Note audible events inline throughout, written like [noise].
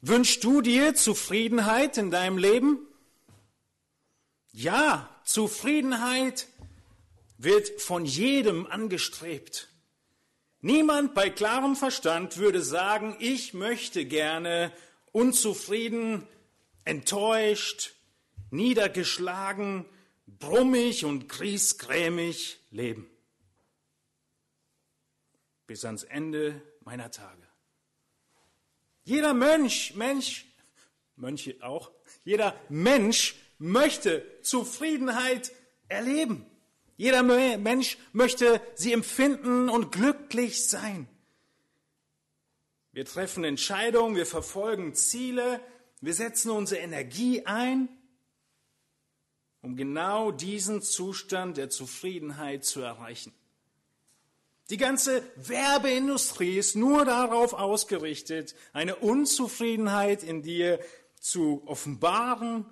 Wünschst du dir Zufriedenheit in deinem Leben? Ja, Zufriedenheit wird von jedem angestrebt. Niemand bei klarem Verstand würde sagen, ich möchte gerne unzufrieden, enttäuscht, niedergeschlagen, brummig und griesgrämig leben. Bis ans Ende meiner Tage. Jeder Mönch, Mensch, Mönche auch, jeder Mensch möchte Zufriedenheit erleben. Jeder Mensch möchte sie empfinden und glücklich sein. Wir treffen Entscheidungen, wir verfolgen Ziele, wir setzen unsere Energie ein, um genau diesen Zustand der Zufriedenheit zu erreichen. Die ganze Werbeindustrie ist nur darauf ausgerichtet, eine Unzufriedenheit in dir zu offenbaren,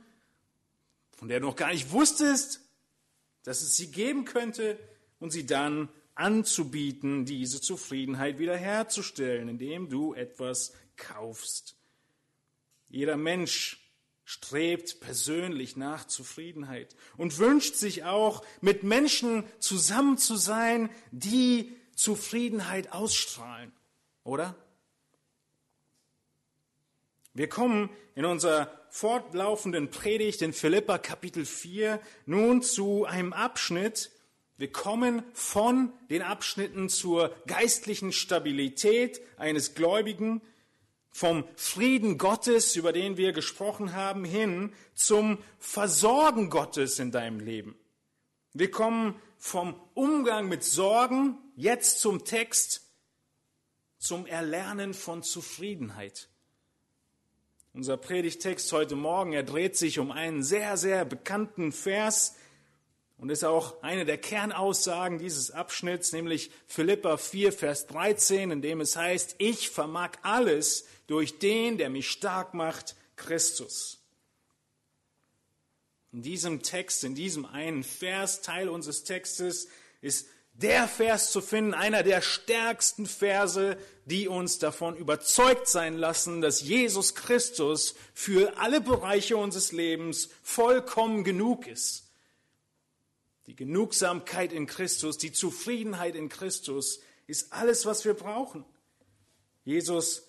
von der du noch gar nicht wusstest, dass es sie geben könnte, und sie dann anzubieten, diese Zufriedenheit wiederherzustellen, indem du etwas kaufst. Jeder Mensch strebt persönlich nach Zufriedenheit und wünscht sich auch, mit Menschen zusammen zu sein, die Zufriedenheit ausstrahlen, oder? Wir kommen in unserer fortlaufenden Predigt in Philippa Kapitel 4 nun zu einem Abschnitt. Wir kommen von den Abschnitten zur geistlichen Stabilität eines Gläubigen, vom Frieden Gottes, über den wir gesprochen haben, hin zum Versorgen Gottes in deinem Leben. Wir kommen vom Umgang mit Sorgen jetzt zum Text, zum Erlernen von Zufriedenheit. Unser Predigtext heute Morgen, er dreht sich um einen sehr, sehr bekannten Vers und ist auch eine der Kernaussagen dieses Abschnitts, nämlich Philippa 4, Vers 13, in dem es heißt, ich vermag alles durch den, der mich stark macht, Christus. In diesem Text, in diesem einen Vers, Teil unseres Textes, ist der Vers zu finden, einer der stärksten Verse, die uns davon überzeugt sein lassen, dass Jesus Christus für alle Bereiche unseres Lebens vollkommen genug ist. Die Genugsamkeit in Christus, die Zufriedenheit in Christus ist alles, was wir brauchen. Jesus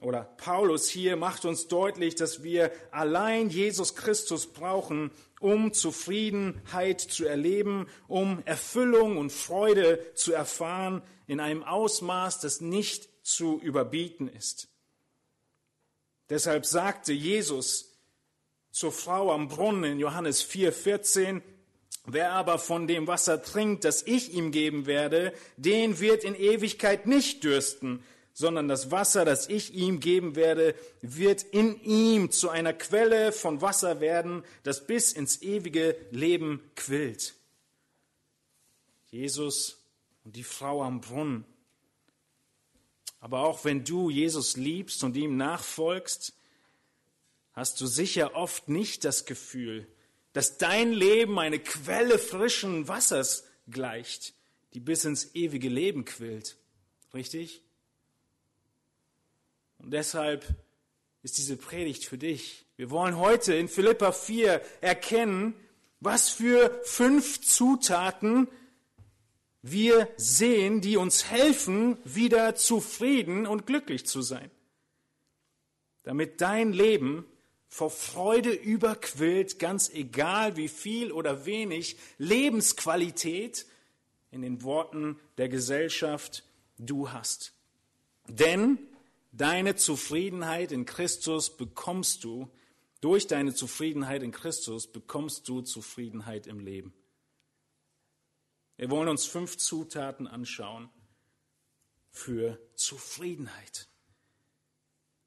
oder Paulus hier macht uns deutlich, dass wir allein Jesus Christus brauchen, um Zufriedenheit zu erleben, um Erfüllung und Freude zu erfahren in einem Ausmaß, das nicht zu überbieten ist. Deshalb sagte Jesus zur Frau am Brunnen in Johannes 4:14, Wer aber von dem Wasser trinkt, das ich ihm geben werde, den wird in Ewigkeit nicht dürsten, sondern das Wasser, das ich ihm geben werde, wird in ihm zu einer Quelle von Wasser werden, das bis ins ewige Leben quillt. Jesus und die Frau am Brunnen. Aber auch wenn du Jesus liebst und ihm nachfolgst, hast du sicher oft nicht das Gefühl, dass dein Leben eine Quelle frischen Wassers gleicht, die bis ins ewige Leben quillt. Richtig? Und deshalb ist diese Predigt für dich. Wir wollen heute in Philippa 4 erkennen, was für fünf Zutaten wir sehen, die uns helfen, wieder zufrieden und glücklich zu sein. Damit dein Leben vor Freude überquillt, ganz egal wie viel oder wenig Lebensqualität in den Worten der Gesellschaft du hast. Denn Deine Zufriedenheit in Christus bekommst du, durch deine Zufriedenheit in Christus bekommst du Zufriedenheit im Leben. Wir wollen uns fünf Zutaten anschauen für Zufriedenheit.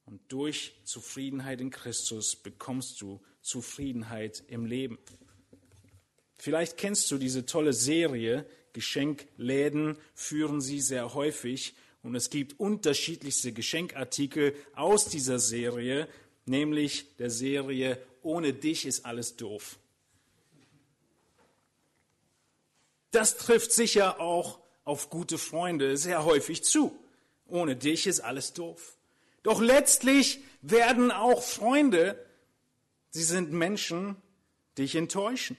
Und durch Zufriedenheit in Christus bekommst du Zufriedenheit im Leben. Vielleicht kennst du diese tolle Serie, Geschenkläden führen sie sehr häufig und es gibt unterschiedlichste Geschenkartikel aus dieser Serie, nämlich der Serie Ohne dich ist alles doof. Das trifft sicher auch auf gute Freunde sehr häufig zu. Ohne dich ist alles doof. Doch letztlich werden auch Freunde. Sie sind Menschen, dich enttäuschen.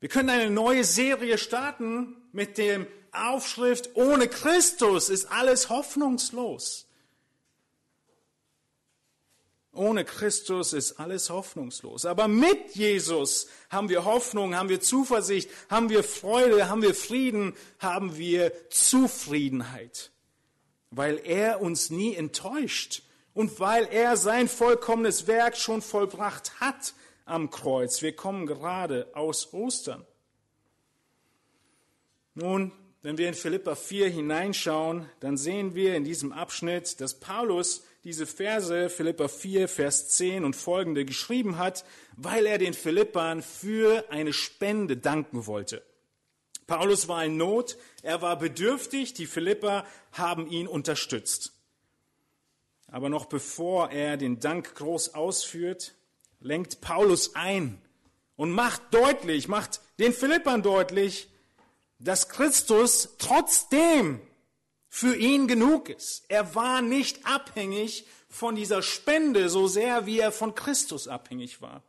Wir können eine neue Serie starten mit dem Aufschrift, ohne Christus ist alles hoffnungslos. Ohne Christus ist alles hoffnungslos. Aber mit Jesus haben wir Hoffnung, haben wir Zuversicht, haben wir Freude, haben wir Frieden, haben wir Zufriedenheit. Weil er uns nie enttäuscht und weil er sein vollkommenes Werk schon vollbracht hat am Kreuz. Wir kommen gerade aus Ostern. Nun, wenn wir in Philippa 4 hineinschauen, dann sehen wir in diesem Abschnitt, dass Paulus diese Verse, Philippa 4, Vers 10 und folgende, geschrieben hat, weil er den Philippern für eine Spende danken wollte. Paulus war in Not, er war bedürftig, die Philipper haben ihn unterstützt. Aber noch bevor er den Dank groß ausführt, lenkt Paulus ein und macht deutlich, macht den Philippern deutlich, dass Christus trotzdem für ihn genug ist. Er war nicht abhängig von dieser Spende so sehr, wie er von Christus abhängig war.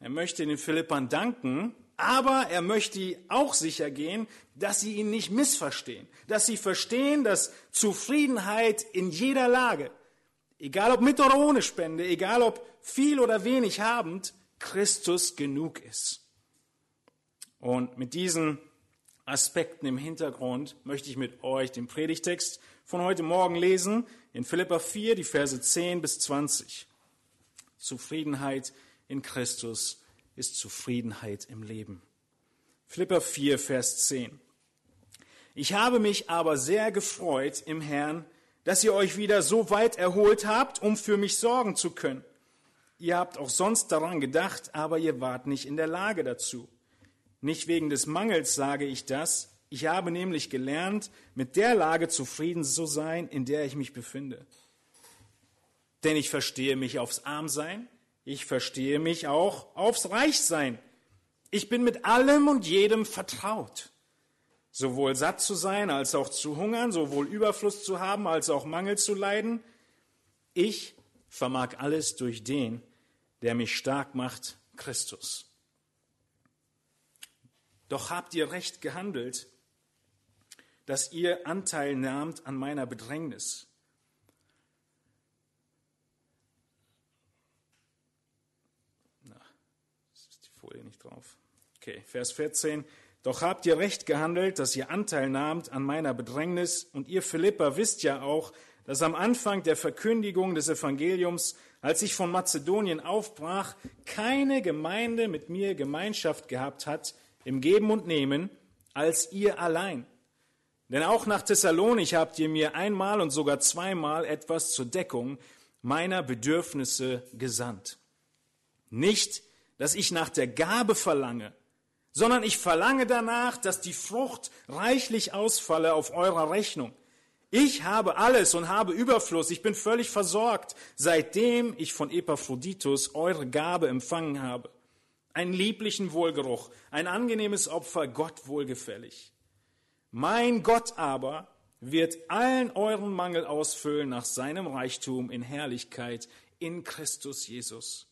Er möchte den Philippern danken, aber er möchte auch sicher gehen, dass sie ihn nicht missverstehen, dass sie verstehen, dass Zufriedenheit in jeder Lage, egal ob mit oder ohne Spende, egal ob viel oder wenig habend, Christus genug ist. Und mit diesen Aspekten im Hintergrund möchte ich mit euch den Predigtext von heute Morgen lesen in Philippa 4, die Verse 10 bis 20. Zufriedenheit in Christus ist Zufriedenheit im Leben. Philippa 4, Vers 10. Ich habe mich aber sehr gefreut im Herrn, dass ihr euch wieder so weit erholt habt, um für mich sorgen zu können. Ihr habt auch sonst daran gedacht, aber ihr wart nicht in der Lage dazu. Nicht wegen des Mangels sage ich das. Ich habe nämlich gelernt, mit der Lage zufrieden zu sein, in der ich mich befinde. Denn ich verstehe mich aufs Armsein, ich verstehe mich auch aufs Reichsein. Ich bin mit allem und jedem vertraut. Sowohl satt zu sein als auch zu hungern, sowohl Überfluss zu haben als auch Mangel zu leiden. Ich vermag alles durch den, der mich stark macht, Christus. Doch habt ihr recht gehandelt, dass ihr Anteil nahmt an meiner Bedrängnis. Na, ist die Folie nicht drauf. Okay, Vers 14. Doch habt ihr recht gehandelt, dass ihr Anteil nahmt an meiner Bedrängnis. Und ihr Philippa wisst ja auch, dass am Anfang der Verkündigung des Evangeliums, als ich von Mazedonien aufbrach, keine Gemeinde mit mir Gemeinschaft gehabt hat, im Geben und Nehmen als ihr allein. Denn auch nach Thessalonich habt ihr mir einmal und sogar zweimal etwas zur Deckung meiner Bedürfnisse gesandt. Nicht, dass ich nach der Gabe verlange, sondern ich verlange danach, dass die Frucht reichlich ausfalle auf eurer Rechnung. Ich habe alles und habe Überfluss, ich bin völlig versorgt, seitdem ich von Epaphroditus eure Gabe empfangen habe einen lieblichen Wohlgeruch, ein angenehmes Opfer, Gott wohlgefällig. Mein Gott aber wird allen euren Mangel ausfüllen nach seinem Reichtum in Herrlichkeit in Christus Jesus.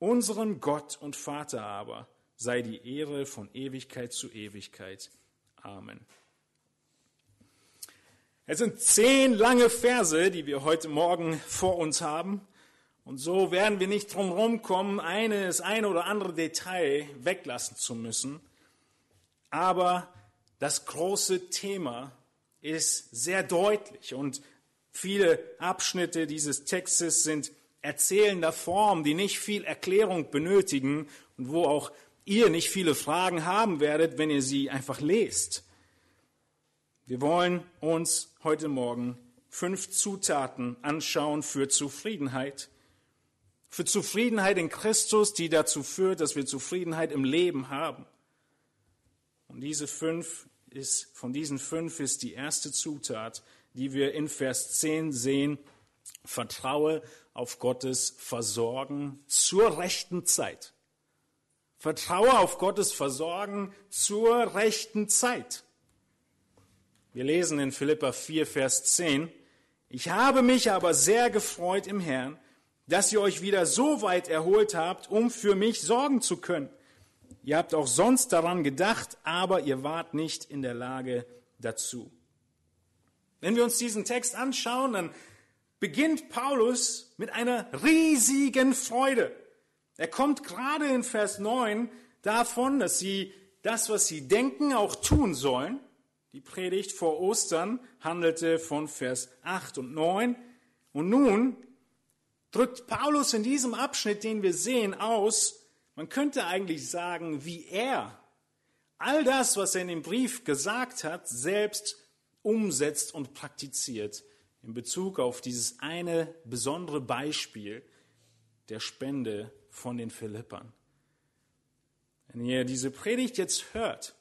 Unserem Gott und Vater aber sei die Ehre von Ewigkeit zu Ewigkeit. Amen. Es sind zehn lange Verse, die wir heute Morgen vor uns haben. Und so werden wir nicht drum herum kommen, eines, eine oder andere Detail weglassen zu müssen. Aber das große Thema ist sehr deutlich und viele Abschnitte dieses Textes sind erzählender Form, die nicht viel Erklärung benötigen und wo auch ihr nicht viele Fragen haben werdet, wenn ihr sie einfach lest. Wir wollen uns heute Morgen fünf Zutaten anschauen für Zufriedenheit für Zufriedenheit in Christus, die dazu führt, dass wir Zufriedenheit im Leben haben. Und diese fünf ist, von diesen fünf ist die erste Zutat, die wir in Vers 10 sehen. Vertraue auf Gottes Versorgen zur rechten Zeit. Vertraue auf Gottes Versorgen zur rechten Zeit. Wir lesen in Philippa 4, Vers 10, Ich habe mich aber sehr gefreut im Herrn, dass ihr euch wieder so weit erholt habt, um für mich sorgen zu können. Ihr habt auch sonst daran gedacht, aber ihr wart nicht in der Lage dazu. Wenn wir uns diesen Text anschauen, dann beginnt Paulus mit einer riesigen Freude. Er kommt gerade in Vers 9 davon, dass sie das, was sie denken, auch tun sollen. Die Predigt vor Ostern handelte von Vers 8 und 9. Und nun drückt Paulus in diesem Abschnitt, den wir sehen, aus, man könnte eigentlich sagen, wie er all das, was er in dem Brief gesagt hat, selbst umsetzt und praktiziert in Bezug auf dieses eine besondere Beispiel der Spende von den Philippern. Wenn ihr diese Predigt jetzt hört,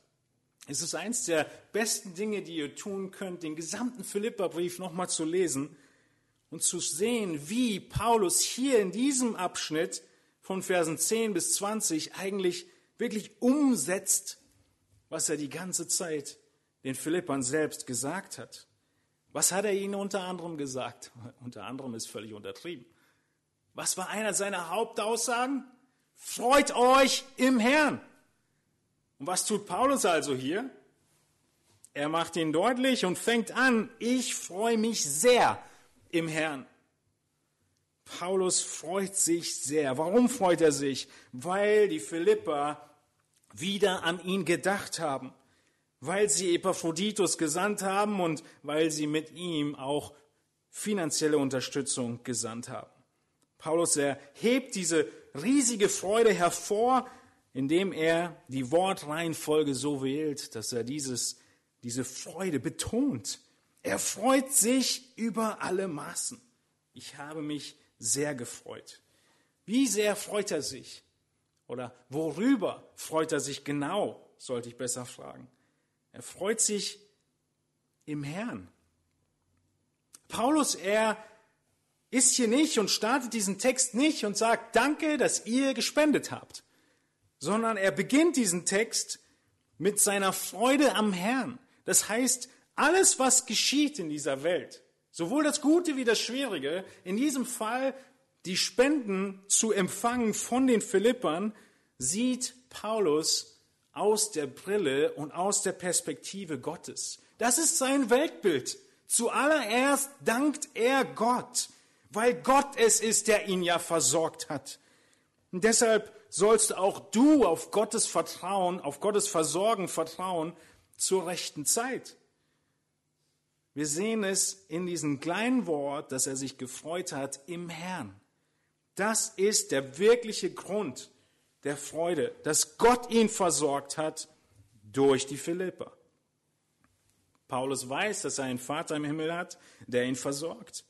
ist es eins der besten Dinge, die ihr tun könnt, den gesamten Philipperbrief nochmal zu lesen und zu sehen, wie Paulus hier in diesem Abschnitt von Versen 10 bis 20 eigentlich wirklich umsetzt, was er die ganze Zeit den Philippern selbst gesagt hat. Was hat er ihnen unter anderem gesagt? [laughs] Unter anderem ist völlig untertrieben. Was war einer seiner Hauptaussagen? Freut euch im Herrn. Und was tut Paulus also hier? Er macht ihn deutlich und fängt an, ich freue mich sehr im Herrn. Paulus freut sich sehr. Warum freut er sich? Weil die Philipper wieder an ihn gedacht haben, weil sie Epaphroditus gesandt haben und weil sie mit ihm auch finanzielle Unterstützung gesandt haben. Paulus erhebt diese riesige Freude hervor, indem er die Wortreihenfolge so wählt, dass er dieses, diese Freude betont. Er freut sich über alle Maßen. Ich habe mich sehr gefreut. Wie sehr freut er sich? Oder worüber freut er sich genau, sollte ich besser fragen. Er freut sich im Herrn. Paulus, er ist hier nicht und startet diesen Text nicht und sagt, danke, dass ihr gespendet habt, sondern er beginnt diesen Text mit seiner Freude am Herrn. Das heißt, alles, was geschieht in dieser Welt, sowohl das Gute wie das Schwierige, in diesem Fall die Spenden zu empfangen von den Philippern, sieht Paulus aus der Brille und aus der Perspektive Gottes. Das ist sein Weltbild. Zuallererst dankt er Gott, weil Gott es ist, der ihn ja versorgt hat. Und deshalb sollst auch du auf Gottes Vertrauen, auf Gottes Versorgen vertrauen zur rechten Zeit. Wir sehen es in diesem kleinen Wort, dass er sich gefreut hat im Herrn. Das ist der wirkliche Grund der Freude, dass Gott ihn versorgt hat durch die Philipper. Paulus weiß, dass er einen Vater im Himmel hat, der ihn versorgt.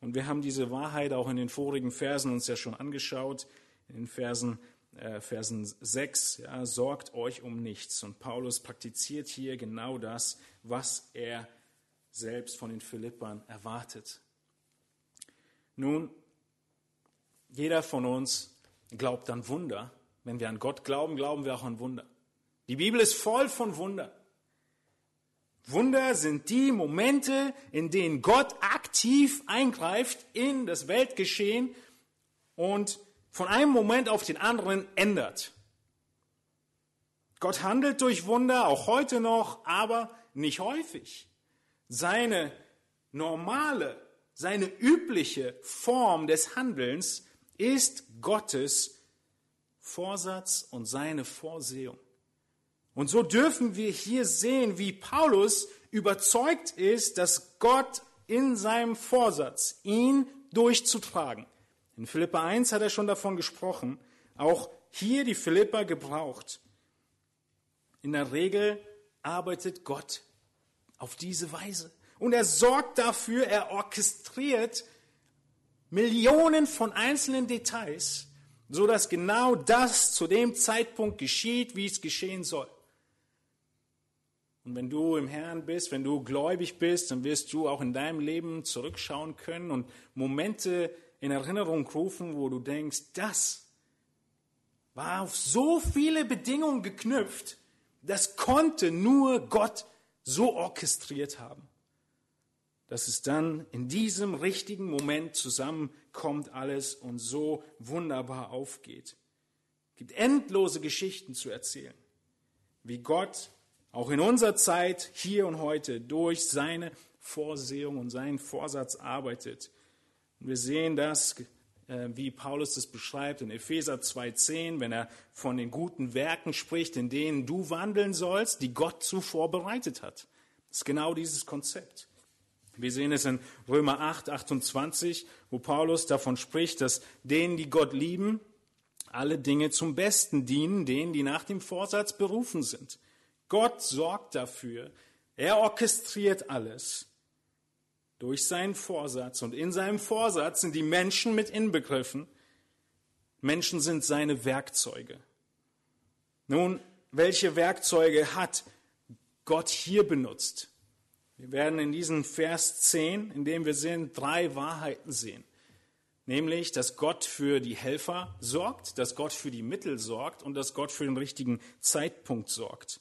Und wir haben diese Wahrheit auch in den vorigen Versen uns ja schon angeschaut, in den Versen, äh, Versen 6, ja, sorgt euch um nichts. Und Paulus praktiziert hier genau das, was er selbst von den Philippern erwartet. Nun, jeder von uns glaubt an Wunder. Wenn wir an Gott glauben, glauben wir auch an Wunder. Die Bibel ist voll von Wunder. Wunder sind die Momente, in denen Gott aktiv eingreift in das Weltgeschehen und von einem Moment auf den anderen ändert. Gott handelt durch Wunder, auch heute noch, aber nicht häufig. Seine normale, seine übliche Form des Handelns ist Gottes Vorsatz und seine Vorsehung. Und so dürfen wir hier sehen, wie Paulus überzeugt ist, dass Gott in seinem Vorsatz ihn durchzutragen. In Philippa 1 hat er schon davon gesprochen, auch hier die Philippa gebraucht. In der Regel arbeitet Gott auf diese Weise. Und er sorgt dafür, er orchestriert Millionen von einzelnen Details, so dass genau das zu dem Zeitpunkt geschieht, wie es geschehen soll. Und wenn du im Herrn bist, wenn du gläubig bist, dann wirst du auch in deinem Leben zurückschauen können und Momente in Erinnerung rufen, wo du denkst, das war auf so viele Bedingungen geknüpft, das konnte nur Gott so orchestriert haben. dass es dann in diesem richtigen Moment zusammenkommt alles und so wunderbar aufgeht. Es gibt endlose Geschichten zu erzählen, wie Gott auch in unserer Zeit, hier und heute, durch seine Vorsehung und seinen Vorsatz arbeitet. Und wir sehen das, wie Paulus das beschreibt in Epheser 2.10, wenn er von den guten Werken spricht, in denen du wandeln sollst, die Gott zuvor bereitet hat. Das ist genau dieses Konzept. Wir sehen es in Römer 8, 28, wo Paulus davon spricht, dass denen, die Gott lieben, alle Dinge zum Besten dienen, denen, die nach dem Vorsatz berufen sind. Gott sorgt dafür. Er orchestriert alles durch seinen Vorsatz. Und in seinem Vorsatz sind die Menschen mit inbegriffen. Menschen sind seine Werkzeuge. Nun, welche Werkzeuge hat Gott hier benutzt? Wir werden in diesem Vers 10, in dem wir sehen, drei Wahrheiten sehen. Nämlich, dass Gott für die Helfer sorgt, dass Gott für die Mittel sorgt und dass Gott für den richtigen Zeitpunkt sorgt.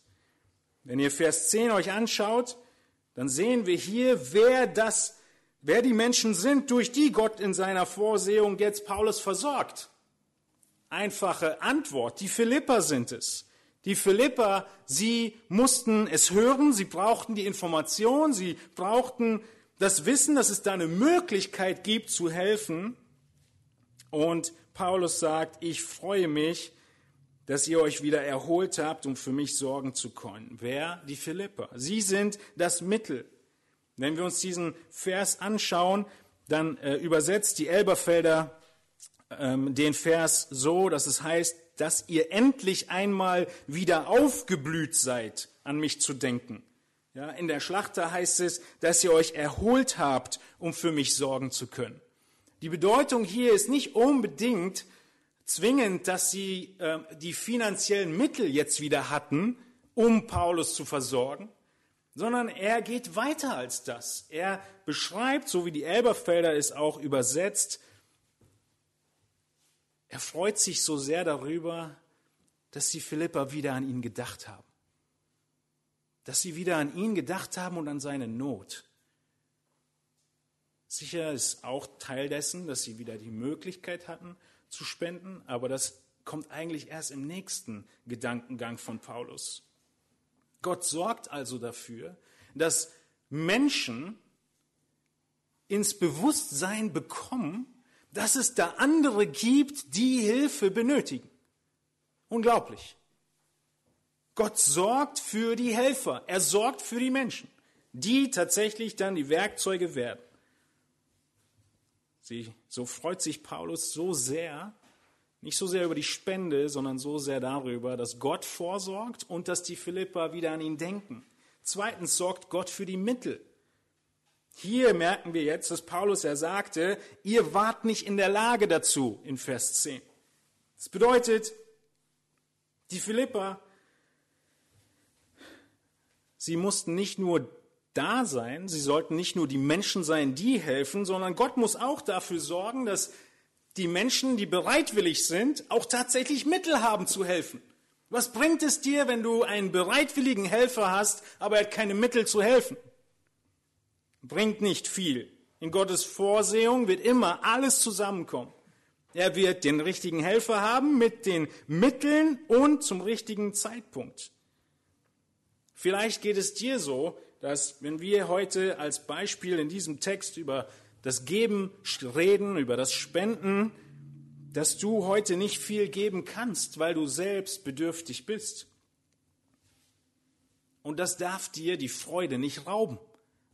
Wenn ihr Vers 10 euch anschaut, dann sehen wir hier, wer das, wer die Menschen sind, durch die Gott in seiner Vorsehung jetzt Paulus versorgt. Einfache Antwort. Die Philipper sind es. Die Philipper, sie mussten es hören, sie brauchten die Information, sie brauchten das Wissen, dass es da eine Möglichkeit gibt zu helfen. Und Paulus sagt, ich freue mich, dass ihr euch wieder erholt habt, um für mich sorgen zu können. Wer? Die Philipper. Sie sind das Mittel. Wenn wir uns diesen Vers anschauen, dann äh, übersetzt die Elberfelder ähm, den Vers so, dass es heißt, dass ihr endlich einmal wieder aufgeblüht seid, an mich zu denken. Ja, in der Schlachter heißt es, dass ihr euch erholt habt, um für mich sorgen zu können. Die Bedeutung hier ist nicht unbedingt, zwingend, dass sie äh, die finanziellen Mittel jetzt wieder hatten, um Paulus zu versorgen, sondern er geht weiter als das. Er beschreibt, so wie die Elberfelder es auch übersetzt, er freut sich so sehr darüber, dass die Philipper wieder an ihn gedacht haben. Dass sie wieder an ihn gedacht haben und an seine Not. Sicher ist auch Teil dessen, dass sie wieder die Möglichkeit hatten, zu spenden, aber das kommt eigentlich erst im nächsten Gedankengang von Paulus. Gott sorgt also dafür, dass Menschen ins Bewusstsein bekommen, dass es da andere gibt, die Hilfe benötigen. Unglaublich. Gott sorgt für die Helfer. Er sorgt für die Menschen, die tatsächlich dann die Werkzeuge werden. Sie, so freut sich Paulus so sehr, nicht so sehr über die Spende, sondern so sehr darüber, dass Gott vorsorgt und dass die Philippa wieder an ihn denken. Zweitens sorgt Gott für die Mittel. Hier merken wir jetzt, dass Paulus ja sagte, ihr wart nicht in der Lage dazu in Vers 10. Das bedeutet, die Philippa, sie mussten nicht nur da sein. Sie sollten nicht nur die Menschen sein, die helfen, sondern Gott muss auch dafür sorgen, dass die Menschen, die bereitwillig sind, auch tatsächlich Mittel haben zu helfen. Was bringt es dir, wenn du einen bereitwilligen Helfer hast, aber er hat keine Mittel zu helfen? Bringt nicht viel. In Gottes Vorsehung wird immer alles zusammenkommen. Er wird den richtigen Helfer haben mit den Mitteln und zum richtigen Zeitpunkt. Vielleicht geht es dir so, dass wenn wir heute als Beispiel in diesem Text über das Geben reden, über das Spenden, dass du heute nicht viel geben kannst, weil du selbst bedürftig bist. Und das darf dir die Freude nicht rauben.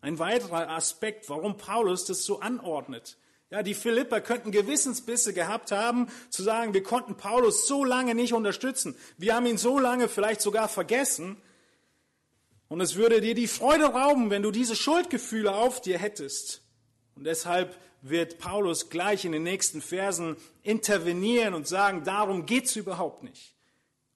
Ein weiterer Aspekt, warum Paulus das so anordnet. Ja, die Philipper könnten Gewissensbisse gehabt haben, zu sagen, wir konnten Paulus so lange nicht unterstützen. Wir haben ihn so lange vielleicht sogar vergessen. Und es würde dir die Freude rauben, wenn du diese Schuldgefühle auf dir hättest. Und deshalb wird Paulus gleich in den nächsten Versen intervenieren und sagen, darum geht's überhaupt nicht.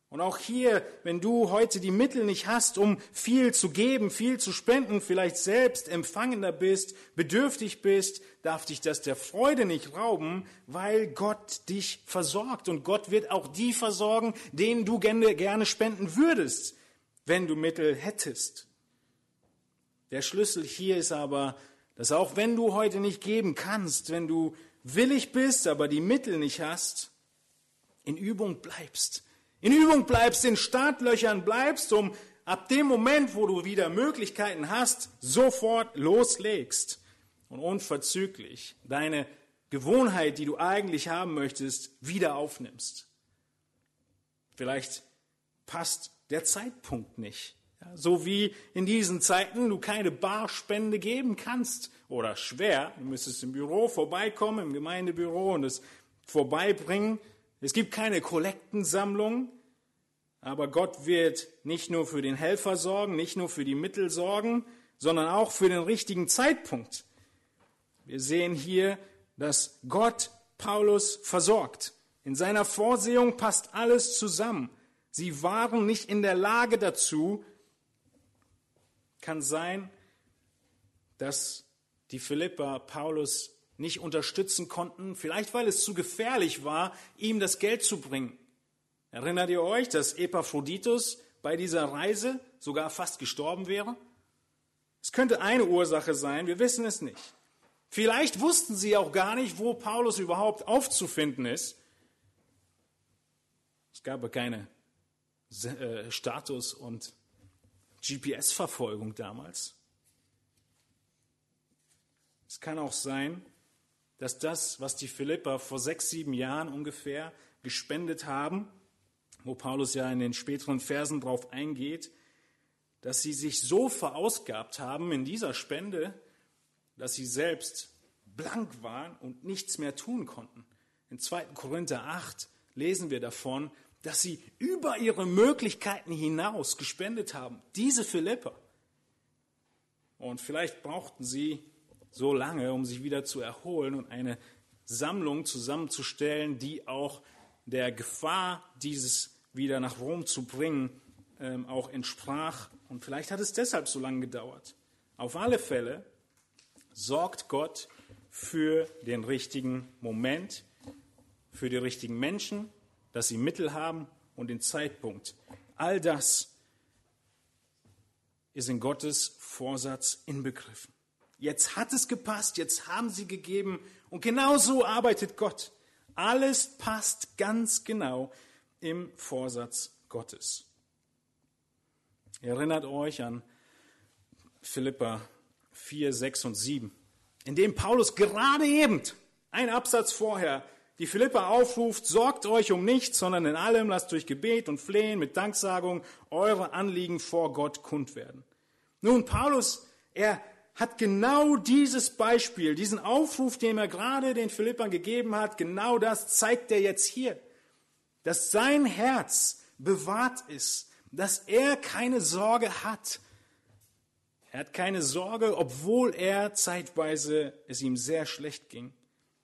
Und auch hier, wenn du heute die Mittel nicht hast, um viel zu geben, viel zu spenden, vielleicht selbst empfangender bist, bedürftig bist, darf dich das der Freude nicht rauben, weil Gott dich versorgt. Und Gott wird auch die versorgen, denen du gerne spenden würdest wenn du Mittel hättest. Der Schlüssel hier ist aber, dass auch wenn du heute nicht geben kannst, wenn du willig bist, aber die Mittel nicht hast, in Übung bleibst. In Übung bleibst, in Startlöchern bleibst, um ab dem Moment, wo du wieder Möglichkeiten hast, sofort loslegst und unverzüglich deine Gewohnheit, die du eigentlich haben möchtest, wieder aufnimmst. Vielleicht passt der Zeitpunkt nicht. Ja, so wie in diesen Zeiten du keine Barspende geben kannst oder schwer. Du müsstest im Büro vorbeikommen, im Gemeindebüro und es vorbeibringen. Es gibt keine Kollektensammlung, aber Gott wird nicht nur für den Helfer sorgen, nicht nur für die Mittel sorgen, sondern auch für den richtigen Zeitpunkt. Wir sehen hier, dass Gott Paulus versorgt. In seiner Vorsehung passt alles zusammen. Sie waren nicht in der Lage dazu. Kann sein, dass die Philipper Paulus nicht unterstützen konnten, vielleicht weil es zu gefährlich war, ihm das Geld zu bringen. Erinnert ihr euch, dass Epaphroditus bei dieser Reise sogar fast gestorben wäre? Es könnte eine Ursache sein, wir wissen es nicht. Vielleicht wussten sie auch gar nicht, wo Paulus überhaupt aufzufinden ist. Es gab keine äh, Status- und GPS-Verfolgung damals. Es kann auch sein, dass das, was die Philipper vor sechs, sieben Jahren ungefähr gespendet haben, wo Paulus ja in den späteren Versen drauf eingeht, dass sie sich so verausgabt haben in dieser Spende, dass sie selbst blank waren und nichts mehr tun konnten. In 2. Korinther 8 lesen wir davon, dass sie über ihre Möglichkeiten hinaus gespendet haben. Diese Philipper. Und vielleicht brauchten sie so lange, um sich wieder zu erholen und eine Sammlung zusammenzustellen, die auch der Gefahr, dieses wieder nach Rom zu bringen, ähm, auch entsprach. Und vielleicht hat es deshalb so lange gedauert. Auf alle Fälle sorgt Gott für den richtigen Moment, für die richtigen Menschen, dass sie Mittel haben und den Zeitpunkt. All das ist in Gottes Vorsatz inbegriffen. Jetzt hat es gepasst, jetzt haben sie gegeben und genau so arbeitet Gott. Alles passt ganz genau im Vorsatz Gottes. Erinnert euch an Philippa 4, 6 und 7, in dem Paulus gerade eben, ein Absatz vorher, die Philippa aufruft, sorgt euch um nichts, sondern in allem lasst durch Gebet und Flehen mit Danksagung eure Anliegen vor Gott kund werden. Nun, Paulus, er hat genau dieses Beispiel, diesen Aufruf, den er gerade den Philippern gegeben hat, genau das zeigt er jetzt hier. Dass sein Herz bewahrt ist, dass er keine Sorge hat. Er hat keine Sorge, obwohl er zeitweise es ihm sehr schlecht ging.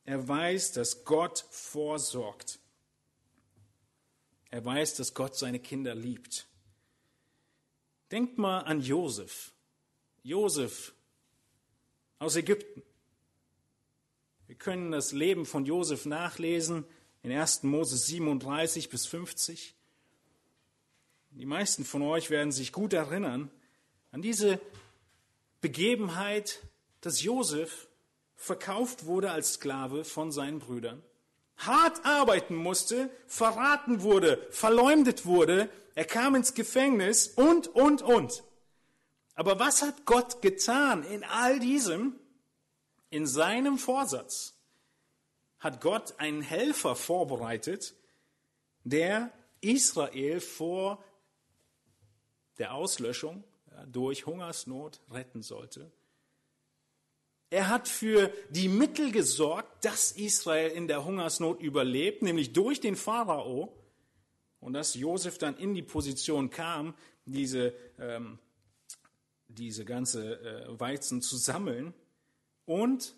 Er weiß, dass Gott vorsorgt. Er weiß, dass Gott seine Kinder liebt. Denkt mal an Josef. Josef aus Ägypten. Wir können das Leben von Josef nachlesen in 1. Mose 37 bis 50. Die meisten von euch werden sich gut erinnern an diese Begebenheit, dass Josef verkauft wurde als Sklave von seinen Brüdern, hart arbeiten musste, verraten wurde, verleumdet wurde, er kam ins Gefängnis und, und, und. Aber was hat Gott getan in all diesem? In seinem Vorsatz hat Gott einen Helfer vorbereitet, der Israel vor der Auslöschung durch Hungersnot retten sollte. Er hat für die Mittel gesorgt, dass Israel in der Hungersnot überlebt, nämlich durch den Pharao. Und dass Josef dann in die Position kam, diese ähm, diese ganze äh, Weizen zu sammeln. Und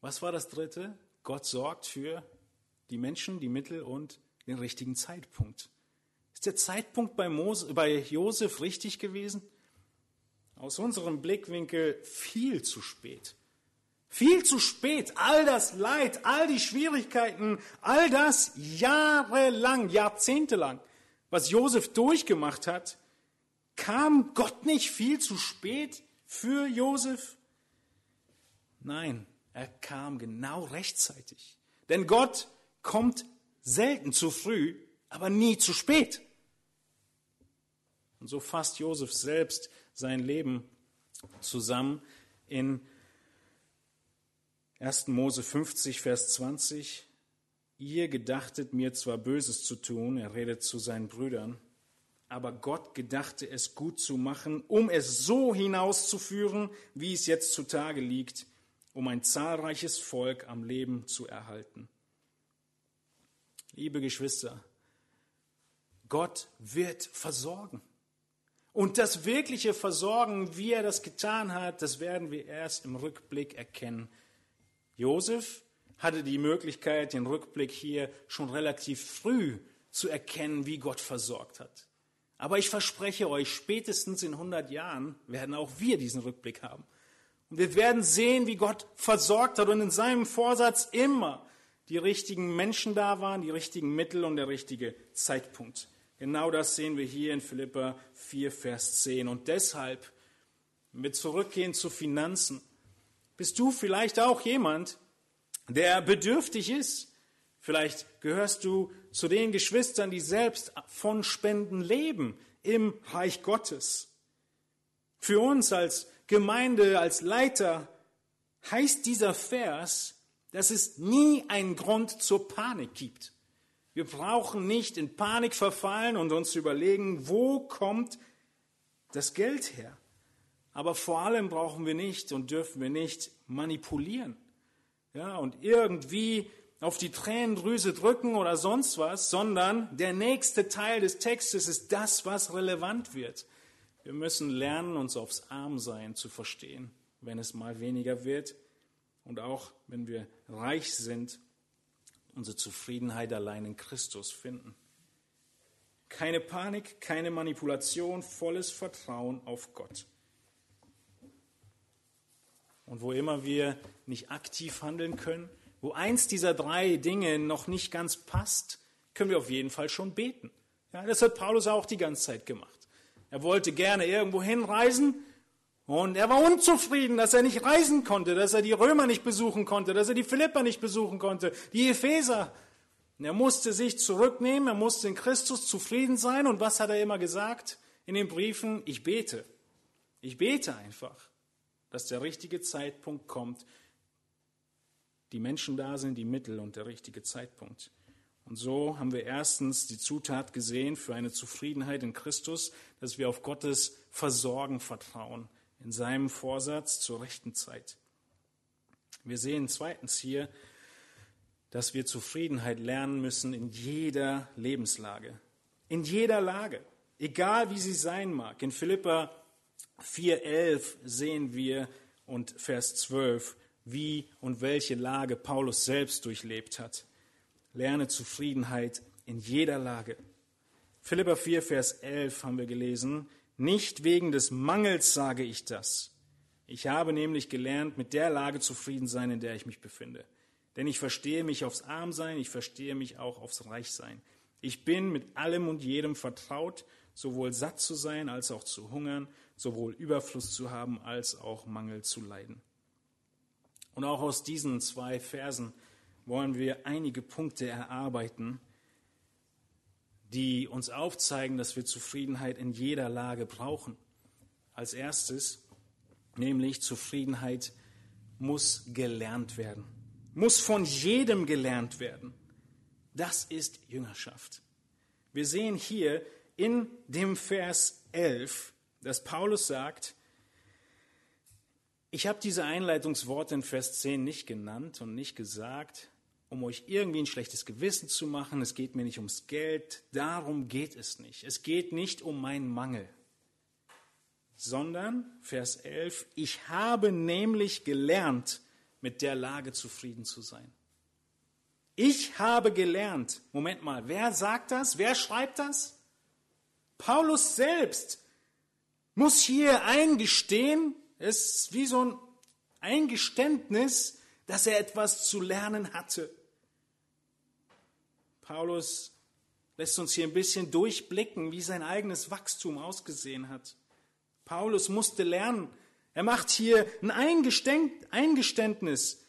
was war das dritte? Gott sorgt für die Menschen, die Mittel und den richtigen Zeitpunkt. Ist der Zeitpunkt bei, Mose, bei Josef richtig gewesen? Aus unserem Blickwinkel viel zu spät. Viel zu spät. All das Leid, all die Schwierigkeiten, all das jahrelang, jahrzehntelang, was Josef durchgemacht hat, Kam Gott nicht viel zu spät für Josef? Nein, er kam genau rechtzeitig. Denn Gott kommt selten zu früh, aber nie zu spät. Und so fasst Josef selbst sein Leben zusammen in 1. Mose 50, Vers 20. Ihr gedachtet mir zwar Böses zu tun, er redet zu seinen Brüdern, aber Gott gedachte es gut zu machen, um es so hinauszuführen, wie es jetzt zutage liegt, um ein zahlreiches Volk am Leben zu erhalten. Liebe Geschwister, Gott wird versorgen. Und das wirkliche Versorgen, wie er das getan hat, das werden wir erst im Rückblick erkennen. Josef hatte die Möglichkeit, den Rückblick hier schon relativ früh zu erkennen, wie Gott versorgt hat. Aber ich verspreche euch, spätestens in 100 Jahren werden auch wir diesen Rückblick haben. Und wir werden sehen, wie Gott versorgt hat und in seinem Vorsatz immer die richtigen Menschen da waren, die richtigen Mittel und der richtige Zeitpunkt. Genau das sehen wir hier in Philippa 4, Vers 10. Und deshalb, wenn wir zurückgehen zu Finanzen, bist du vielleicht auch jemand, der bedürftig ist. Vielleicht gehörst du zu den Geschwistern, die selbst von Spenden leben im Reich Gottes. Für uns als Gemeinde, als Leiter heißt dieser Vers, dass es nie einen Grund zur Panik gibt. Wir brauchen nicht in Panik verfallen und uns überlegen, wo kommt das Geld her. Aber vor allem brauchen wir nicht und dürfen wir nicht manipulieren. Ja, und irgendwie auf die Tränendrüse drücken oder sonst was, sondern der nächste Teil des Textes ist das, was relevant wird. Wir müssen lernen, uns aufs Armsein zu verstehen, wenn es mal weniger wird und auch wenn wir reich sind, unsere Zufriedenheit allein in Christus finden. Keine Panik, keine Manipulation, volles Vertrauen auf Gott. Und wo immer wir nicht aktiv handeln können, wo eins dieser drei Dinge noch nicht ganz passt, können wir auf jeden Fall schon beten. Ja, das hat Paulus auch die ganze Zeit gemacht. Er wollte gerne irgendwo hinreisen und er war unzufrieden, dass er nicht reisen konnte, dass er die Römer nicht besuchen konnte, dass er die Philipper nicht besuchen konnte, die Epheser. Und er musste sich zurücknehmen, er musste in Christus zufrieden sein. Und was hat er immer gesagt in den Briefen? Ich bete. Ich bete einfach, dass der richtige Zeitpunkt kommt, die Menschen da sind, die Mittel und der richtige Zeitpunkt. Und so haben wir erstens die Zutat gesehen für eine Zufriedenheit in Christus, dass wir auf Gottes Versorgen vertrauen, in seinem Vorsatz zur rechten Zeit. Wir sehen zweitens hier, dass wir Zufriedenheit lernen müssen in jeder Lebenslage. In jeder Lage, egal wie sie sein mag. In Philippa 4.11 sehen wir und Vers 12, wie und welche Lage Paulus selbst durchlebt hat. Lerne Zufriedenheit in jeder Lage. Philippa 4, Vers 11 haben wir gelesen. Nicht wegen des Mangels sage ich das. Ich habe nämlich gelernt, mit der Lage zufrieden sein, in der ich mich befinde. Denn ich verstehe mich aufs Armsein, ich verstehe mich auch aufs Reichsein. Ich bin mit allem und jedem vertraut, sowohl satt zu sein als auch zu hungern, sowohl Überfluss zu haben als auch Mangel zu leiden. Und auch aus diesen zwei Versen wollen wir einige Punkte erarbeiten, die uns aufzeigen, dass wir Zufriedenheit in jeder Lage brauchen. Als erstes, nämlich Zufriedenheit muss gelernt werden, muss von jedem gelernt werden. Das ist Jüngerschaft. Wir sehen hier in dem Vers 11, dass Paulus sagt, ich habe diese Einleitungsworte in Vers 10 nicht genannt und nicht gesagt, um euch irgendwie ein schlechtes Gewissen zu machen. Es geht mir nicht ums Geld. Darum geht es nicht. Es geht nicht um meinen Mangel. Sondern, Vers 11, ich habe nämlich gelernt, mit der Lage zufrieden zu sein. Ich habe gelernt. Moment mal, wer sagt das? Wer schreibt das? Paulus selbst muss hier eingestehen, es ist wie so ein Eingeständnis, dass er etwas zu lernen hatte. Paulus lässt uns hier ein bisschen durchblicken, wie sein eigenes Wachstum ausgesehen hat. Paulus musste lernen. Er macht hier ein Eingeständnis.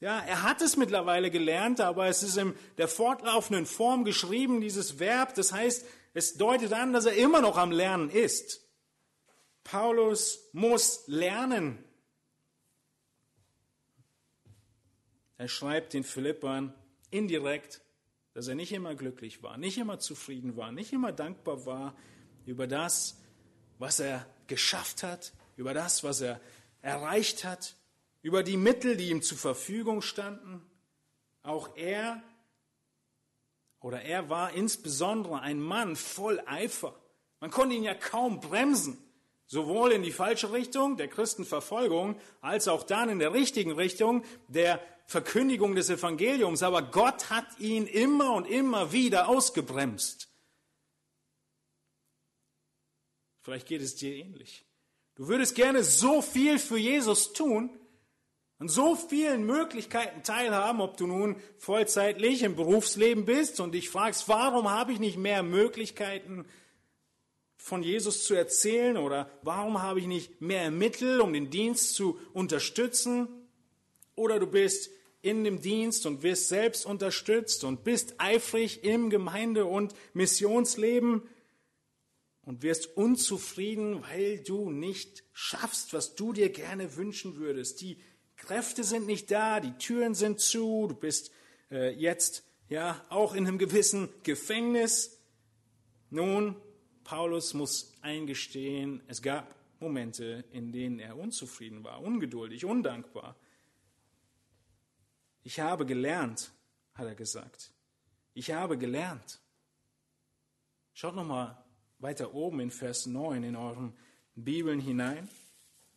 Ja, er hat es mittlerweile gelernt, aber es ist in der fortlaufenden Form geschrieben, dieses Verb. Das heißt, es deutet an, dass er immer noch am Lernen ist. Paulus muss lernen. Er schreibt den Philippern indirekt, dass er nicht immer glücklich war, nicht immer zufrieden war, nicht immer dankbar war über das, was er geschafft hat, über das, was er erreicht hat, über die Mittel, die ihm zur Verfügung standen. Auch er oder er war insbesondere ein Mann voll Eifer. Man konnte ihn ja kaum bremsen. Sowohl in die falsche Richtung der Christenverfolgung als auch dann in der richtigen Richtung der Verkündigung des Evangeliums. Aber Gott hat ihn immer und immer wieder ausgebremst. Vielleicht geht es dir ähnlich. Du würdest gerne so viel für Jesus tun, an so vielen Möglichkeiten teilhaben, ob du nun vollzeitlich im Berufsleben bist und dich fragst, warum habe ich nicht mehr Möglichkeiten, von Jesus zu erzählen oder warum habe ich nicht mehr Mittel, um den Dienst zu unterstützen? Oder du bist in dem Dienst und wirst selbst unterstützt und bist eifrig im Gemeinde- und Missionsleben und wirst unzufrieden, weil du nicht schaffst, was du dir gerne wünschen würdest. Die Kräfte sind nicht da, die Türen sind zu, du bist äh, jetzt ja auch in einem gewissen Gefängnis. Nun, Paulus muss eingestehen, es gab Momente, in denen er unzufrieden war, ungeduldig, undankbar. Ich habe gelernt, hat er gesagt. Ich habe gelernt. Schaut nochmal weiter oben in Vers 9 in euren Bibeln hinein.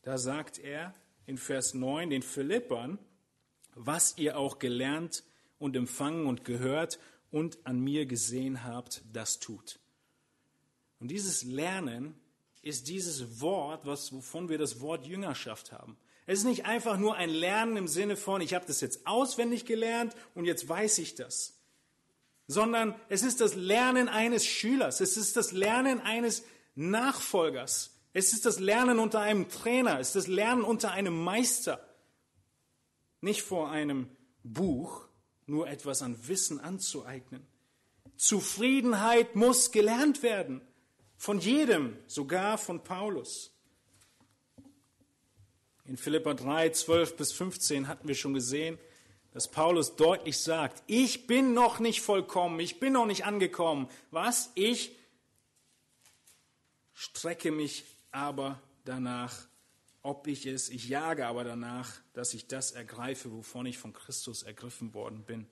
Da sagt er in Vers 9 den Philippern, was ihr auch gelernt und empfangen und gehört und an mir gesehen habt, das tut. Und dieses Lernen ist dieses Wort, was, wovon wir das Wort Jüngerschaft haben. Es ist nicht einfach nur ein Lernen im Sinne von, ich habe das jetzt auswendig gelernt und jetzt weiß ich das, sondern es ist das Lernen eines Schülers, es ist das Lernen eines Nachfolgers, es ist das Lernen unter einem Trainer, es ist das Lernen unter einem Meister, nicht vor einem Buch nur etwas an Wissen anzueignen. Zufriedenheit muss gelernt werden. Von jedem, sogar von Paulus. In Philippa 3, 12 bis 15 hatten wir schon gesehen, dass Paulus deutlich sagt, ich bin noch nicht vollkommen, ich bin noch nicht angekommen. Was? Ich strecke mich aber danach, ob ich es, ich jage aber danach, dass ich das ergreife, wovon ich von Christus ergriffen worden bin.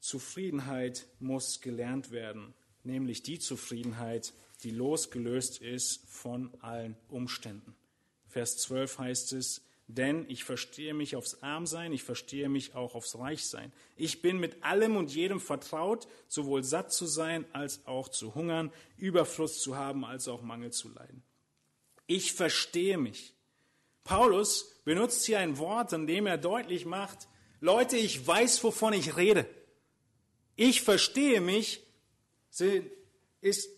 Zufriedenheit muss gelernt werden nämlich die Zufriedenheit, die losgelöst ist von allen Umständen. Vers 12 heißt es, denn ich verstehe mich aufs Armsein, ich verstehe mich auch aufs Reichsein. Ich bin mit allem und jedem vertraut, sowohl satt zu sein als auch zu hungern, Überfluss zu haben als auch Mangel zu leiden. Ich verstehe mich. Paulus benutzt hier ein Wort, an dem er deutlich macht, Leute, ich weiß, wovon ich rede. Ich verstehe mich, ist,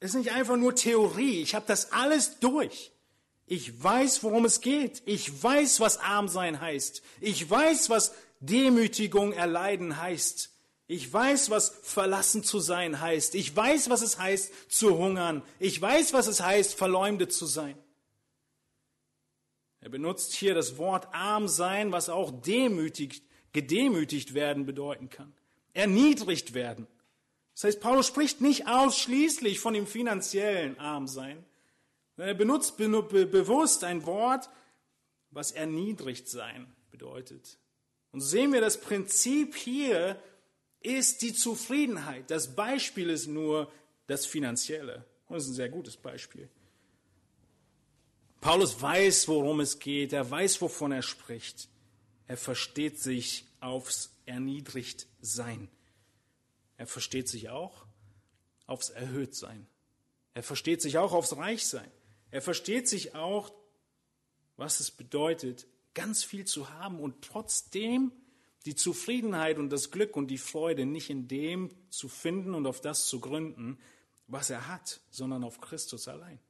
ist nicht einfach nur Theorie. Ich habe das alles durch. Ich weiß, worum es geht. Ich weiß, was arm sein heißt. Ich weiß, was Demütigung erleiden heißt. Ich weiß, was verlassen zu sein heißt. Ich weiß, was es heißt, zu hungern. Ich weiß, was es heißt, verleumdet zu sein. Er benutzt hier das Wort arm sein, was auch demütigt, gedemütigt werden bedeuten kann. Erniedrigt werden. Das heißt, Paulus spricht nicht ausschließlich von dem finanziellen Armsein. Er benutzt be be bewusst ein Wort, was erniedrigt sein bedeutet. Und sehen wir, das Prinzip hier ist die Zufriedenheit. Das Beispiel ist nur das Finanzielle. Und das ist ein sehr gutes Beispiel. Paulus weiß, worum es geht. Er weiß, wovon er spricht. Er versteht sich aufs Erniedrigtsein. Er versteht sich auch aufs Erhöhtsein. Er versteht sich auch aufs Reichsein. Er versteht sich auch, was es bedeutet, ganz viel zu haben und trotzdem die Zufriedenheit und das Glück und die Freude nicht in dem zu finden und auf das zu gründen, was er hat, sondern auf Christus allein.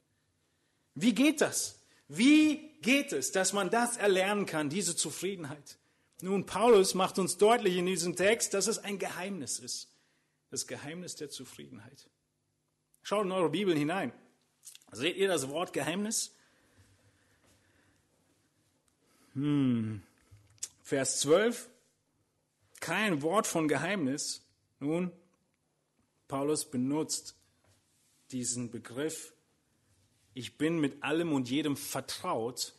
Wie geht das? Wie geht es, dass man das erlernen kann, diese Zufriedenheit? Nun, Paulus macht uns deutlich in diesem Text, dass es ein Geheimnis ist. Das Geheimnis der Zufriedenheit. Schaut in eure Bibeln hinein. Seht ihr das Wort Geheimnis? Hm. Vers 12. Kein Wort von Geheimnis. Nun, Paulus benutzt diesen Begriff. Ich bin mit allem und jedem vertraut.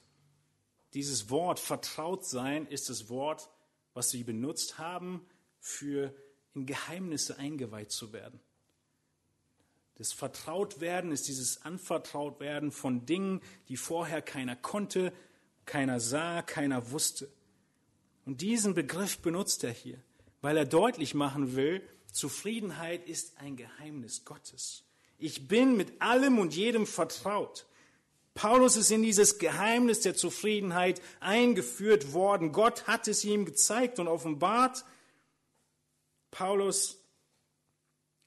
Dieses Wort vertraut sein ist das Wort, was sie benutzt haben, für in Geheimnisse eingeweiht zu werden. Das Vertrautwerden ist dieses Anvertrautwerden von Dingen, die vorher keiner konnte, keiner sah, keiner wusste. Und diesen Begriff benutzt er hier, weil er deutlich machen will, Zufriedenheit ist ein Geheimnis Gottes. Ich bin mit allem und jedem vertraut. Paulus ist in dieses Geheimnis der Zufriedenheit eingeführt worden. Gott hat es ihm gezeigt und offenbart. Paulus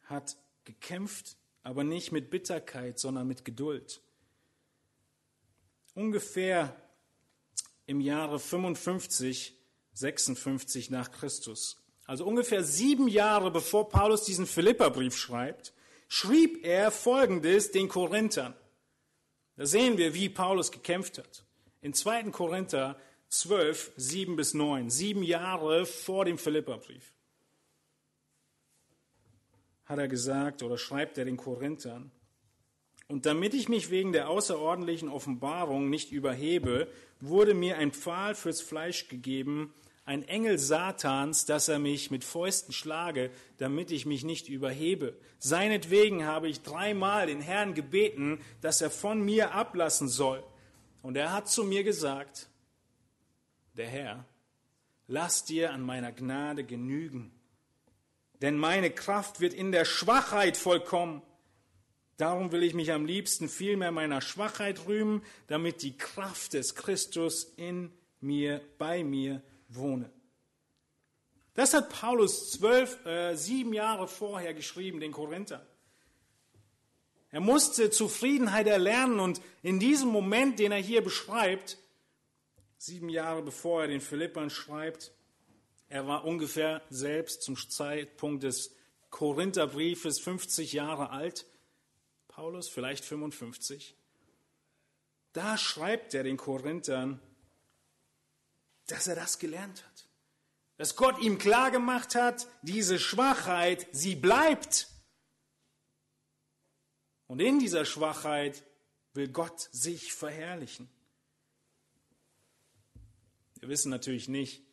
hat gekämpft, aber nicht mit Bitterkeit, sondern mit Geduld. Ungefähr im Jahre 55, 56 nach Christus, also ungefähr sieben Jahre bevor Paulus diesen Philipperbrief schreibt, schrieb er Folgendes den Korinthern. Da sehen wir, wie Paulus gekämpft hat. In 2. Korinther 12, 7 bis 9, sieben Jahre vor dem Philipperbrief, hat er gesagt oder schreibt er den Korinthern, und damit ich mich wegen der außerordentlichen Offenbarung nicht überhebe, wurde mir ein Pfahl fürs Fleisch gegeben, ein Engel Satans, dass er mich mit Fäusten schlage, damit ich mich nicht überhebe. Seinetwegen habe ich dreimal den Herrn gebeten, dass er von mir ablassen soll. Und er hat zu mir gesagt, der Herr, lass dir an meiner Gnade genügen, denn meine Kraft wird in der Schwachheit vollkommen. Darum will ich mich am liebsten vielmehr meiner Schwachheit rühmen, damit die Kraft des Christus in mir, bei mir wohne. Das hat Paulus zwölf, äh, sieben Jahre vorher geschrieben, den Korinther. Er musste Zufriedenheit erlernen und in diesem Moment, den er hier beschreibt, sieben Jahre bevor er den Philippern schreibt, er war ungefähr selbst zum Zeitpunkt des Korintherbriefes 50 Jahre alt, Paulus, vielleicht 55. Da schreibt er den Korinthern, dass er das gelernt hat. Dass Gott ihm klargemacht hat, diese Schwachheit, sie bleibt. Und in dieser Schwachheit will Gott sich verherrlichen. Wir wissen natürlich nicht,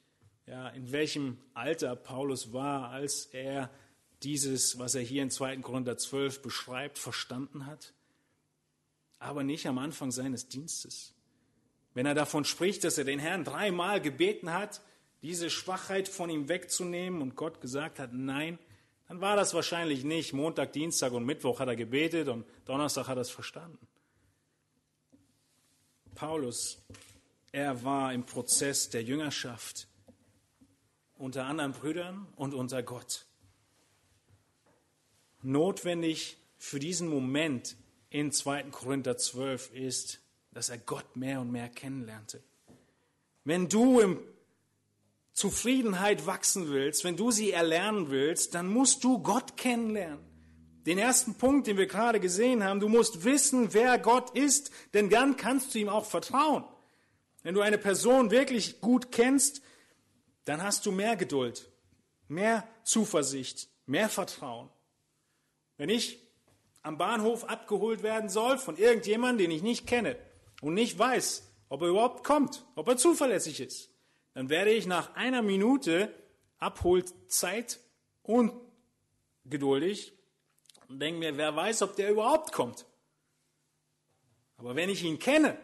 ja, in welchem Alter Paulus war, als er dieses, was er hier in 2. Korinther 12 beschreibt, verstanden hat, aber nicht am Anfang seines Dienstes. Wenn er davon spricht, dass er den Herrn dreimal gebeten hat, diese Schwachheit von ihm wegzunehmen und Gott gesagt hat, nein, dann war das wahrscheinlich nicht. Montag, Dienstag und Mittwoch hat er gebetet und Donnerstag hat er es verstanden. Paulus, er war im Prozess der Jüngerschaft unter anderen Brüdern und unter Gott notwendig für diesen Moment in 2. Korinther 12 ist, dass er Gott mehr und mehr kennenlernte. Wenn du in Zufriedenheit wachsen willst, wenn du sie erlernen willst, dann musst du Gott kennenlernen. Den ersten Punkt, den wir gerade gesehen haben, du musst wissen, wer Gott ist, denn dann kannst du ihm auch vertrauen. Wenn du eine Person wirklich gut kennst, dann hast du mehr Geduld, mehr Zuversicht, mehr Vertrauen. Wenn ich am Bahnhof abgeholt werden soll von irgendjemandem, den ich nicht kenne und nicht weiß, ob er überhaupt kommt, ob er zuverlässig ist, dann werde ich nach einer Minute Abholzeit ungeduldig und denke mir, wer weiß, ob der überhaupt kommt. Aber wenn ich ihn kenne,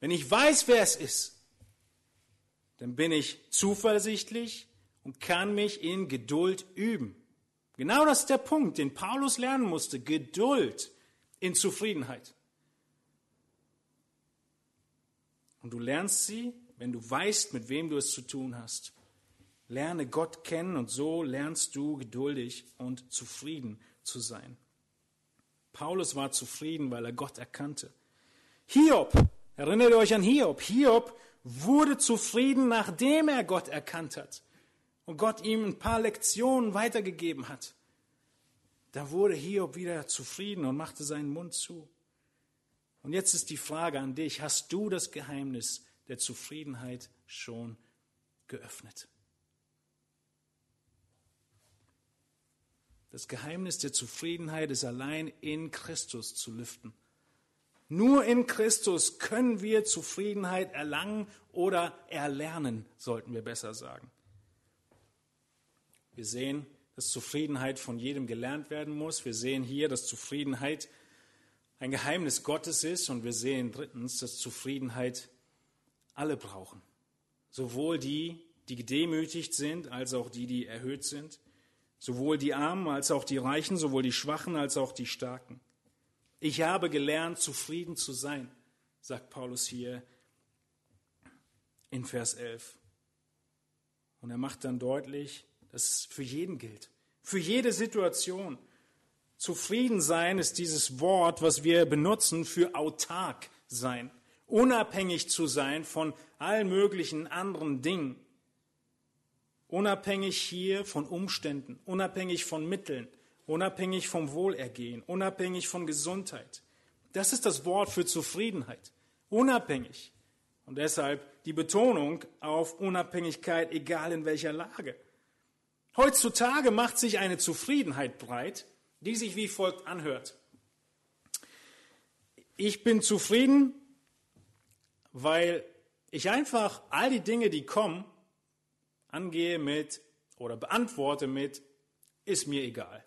wenn ich weiß, wer es ist, dann bin ich zuversichtlich und kann mich in Geduld üben. Genau das ist der Punkt, den Paulus lernen musste. Geduld in Zufriedenheit. Und du lernst sie, wenn du weißt, mit wem du es zu tun hast. Lerne Gott kennen und so lernst du geduldig und zufrieden zu sein. Paulus war zufrieden, weil er Gott erkannte. Hiob, erinnert euch an Hiob? Hiob wurde zufrieden, nachdem er Gott erkannt hat und Gott ihm ein paar Lektionen weitergegeben hat. Da wurde Hiob wieder zufrieden und machte seinen Mund zu. Und jetzt ist die Frage an dich, hast du das Geheimnis der Zufriedenheit schon geöffnet? Das Geheimnis der Zufriedenheit ist allein in Christus zu lüften. Nur in Christus können wir Zufriedenheit erlangen oder erlernen, sollten wir besser sagen. Wir sehen, dass Zufriedenheit von jedem gelernt werden muss. Wir sehen hier, dass Zufriedenheit ein Geheimnis Gottes ist. Und wir sehen drittens, dass Zufriedenheit alle brauchen. Sowohl die, die gedemütigt sind, als auch die, die erhöht sind. Sowohl die Armen als auch die Reichen, sowohl die Schwachen als auch die Starken. Ich habe gelernt, zufrieden zu sein, sagt Paulus hier in Vers 11. Und er macht dann deutlich, dass es für jeden gilt, für jede Situation. Zufrieden sein ist dieses Wort, was wir benutzen für autark sein, unabhängig zu sein von allen möglichen anderen Dingen. Unabhängig hier von Umständen, unabhängig von Mitteln, unabhängig vom Wohlergehen, unabhängig von Gesundheit. Das ist das Wort für Zufriedenheit. Unabhängig. Und deshalb die Betonung auf Unabhängigkeit, egal in welcher Lage. Heutzutage macht sich eine Zufriedenheit breit, die sich wie folgt anhört. Ich bin zufrieden, weil ich einfach all die Dinge, die kommen, angehe mit oder beantworte mit, ist mir egal.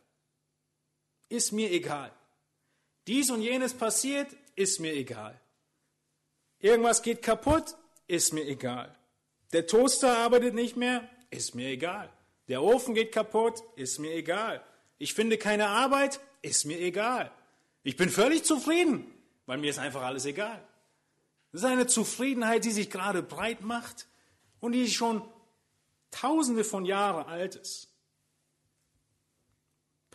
Ist mir egal. Dies und jenes passiert, ist mir egal. Irgendwas geht kaputt, ist mir egal. Der Toaster arbeitet nicht mehr, ist mir egal. Der Ofen geht kaputt, ist mir egal. Ich finde keine Arbeit, ist mir egal. Ich bin völlig zufrieden, weil mir ist einfach alles egal. Das ist eine Zufriedenheit, die sich gerade breit macht und die schon tausende von Jahren alt ist.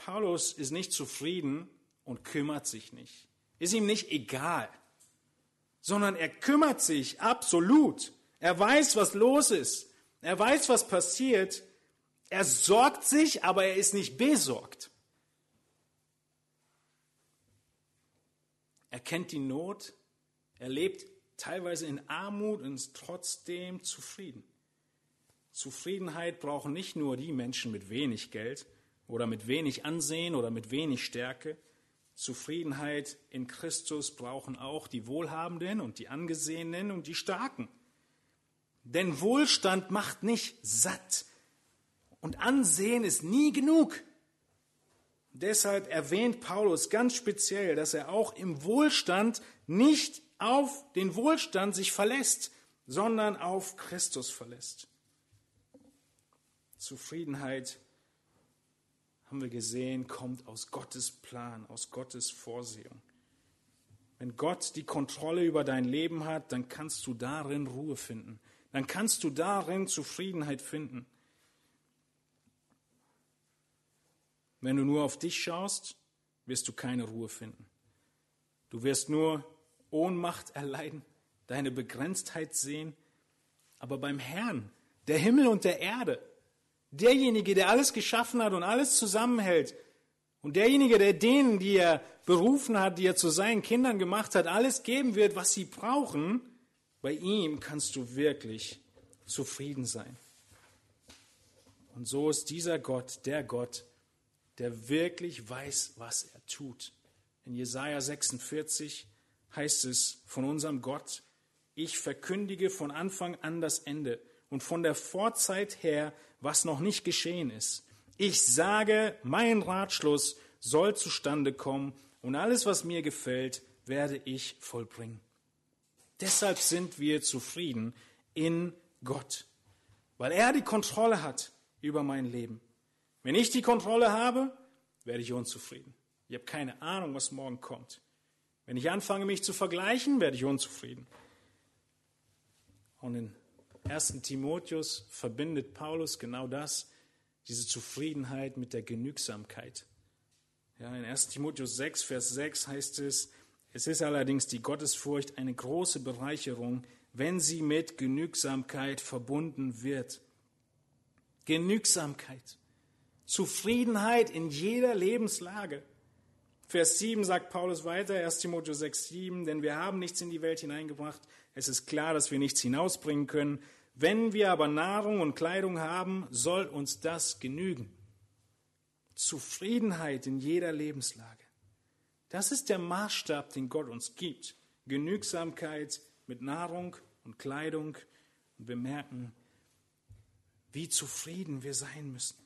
Paulus ist nicht zufrieden und kümmert sich nicht. Ist ihm nicht egal, sondern er kümmert sich absolut. Er weiß, was los ist. Er weiß, was passiert er sorgt sich, aber er ist nicht besorgt. Er kennt die Not, er lebt teilweise in Armut und ist trotzdem zufrieden. Zufriedenheit brauchen nicht nur die Menschen mit wenig Geld oder mit wenig Ansehen oder mit wenig Stärke. Zufriedenheit in Christus brauchen auch die Wohlhabenden und die Angesehenen und die Starken. Denn Wohlstand macht nicht satt, und Ansehen ist nie genug. Deshalb erwähnt Paulus ganz speziell, dass er auch im Wohlstand nicht auf den Wohlstand sich verlässt, sondern auf Christus verlässt. Zufriedenheit, haben wir gesehen, kommt aus Gottes Plan, aus Gottes Vorsehung. Wenn Gott die Kontrolle über dein Leben hat, dann kannst du darin Ruhe finden. Dann kannst du darin Zufriedenheit finden. Wenn du nur auf dich schaust, wirst du keine Ruhe finden. Du wirst nur Ohnmacht erleiden, deine Begrenztheit sehen. Aber beim Herrn, der Himmel und der Erde, derjenige, der alles geschaffen hat und alles zusammenhält, und derjenige, der denen, die er berufen hat, die er zu seinen Kindern gemacht hat, alles geben wird, was sie brauchen, bei ihm kannst du wirklich zufrieden sein. Und so ist dieser Gott der Gott, der wirklich weiß, was er tut. In Jesaja 46 heißt es von unserem Gott, ich verkündige von Anfang an das Ende und von der Vorzeit her, was noch nicht geschehen ist. Ich sage, mein Ratschluss soll zustande kommen und alles, was mir gefällt, werde ich vollbringen. Deshalb sind wir zufrieden in Gott, weil er die Kontrolle hat über mein Leben. Wenn ich die Kontrolle habe, werde ich unzufrieden. Ich habe keine Ahnung, was morgen kommt. Wenn ich anfange, mich zu vergleichen, werde ich unzufrieden. Und in 1. Timotheus verbindet Paulus genau das, diese Zufriedenheit mit der Genügsamkeit. Ja, in 1. Timotheus 6, Vers 6 heißt es, Es ist allerdings die Gottesfurcht eine große Bereicherung, wenn sie mit Genügsamkeit verbunden wird. Genügsamkeit. Zufriedenheit in jeder Lebenslage. Vers 7 sagt Paulus weiter, 1 Timotheus 6, 7, denn wir haben nichts in die Welt hineingebracht. Es ist klar, dass wir nichts hinausbringen können. Wenn wir aber Nahrung und Kleidung haben, soll uns das genügen. Zufriedenheit in jeder Lebenslage. Das ist der Maßstab, den Gott uns gibt. Genügsamkeit mit Nahrung und Kleidung. Und wir merken, wie zufrieden wir sein müssen.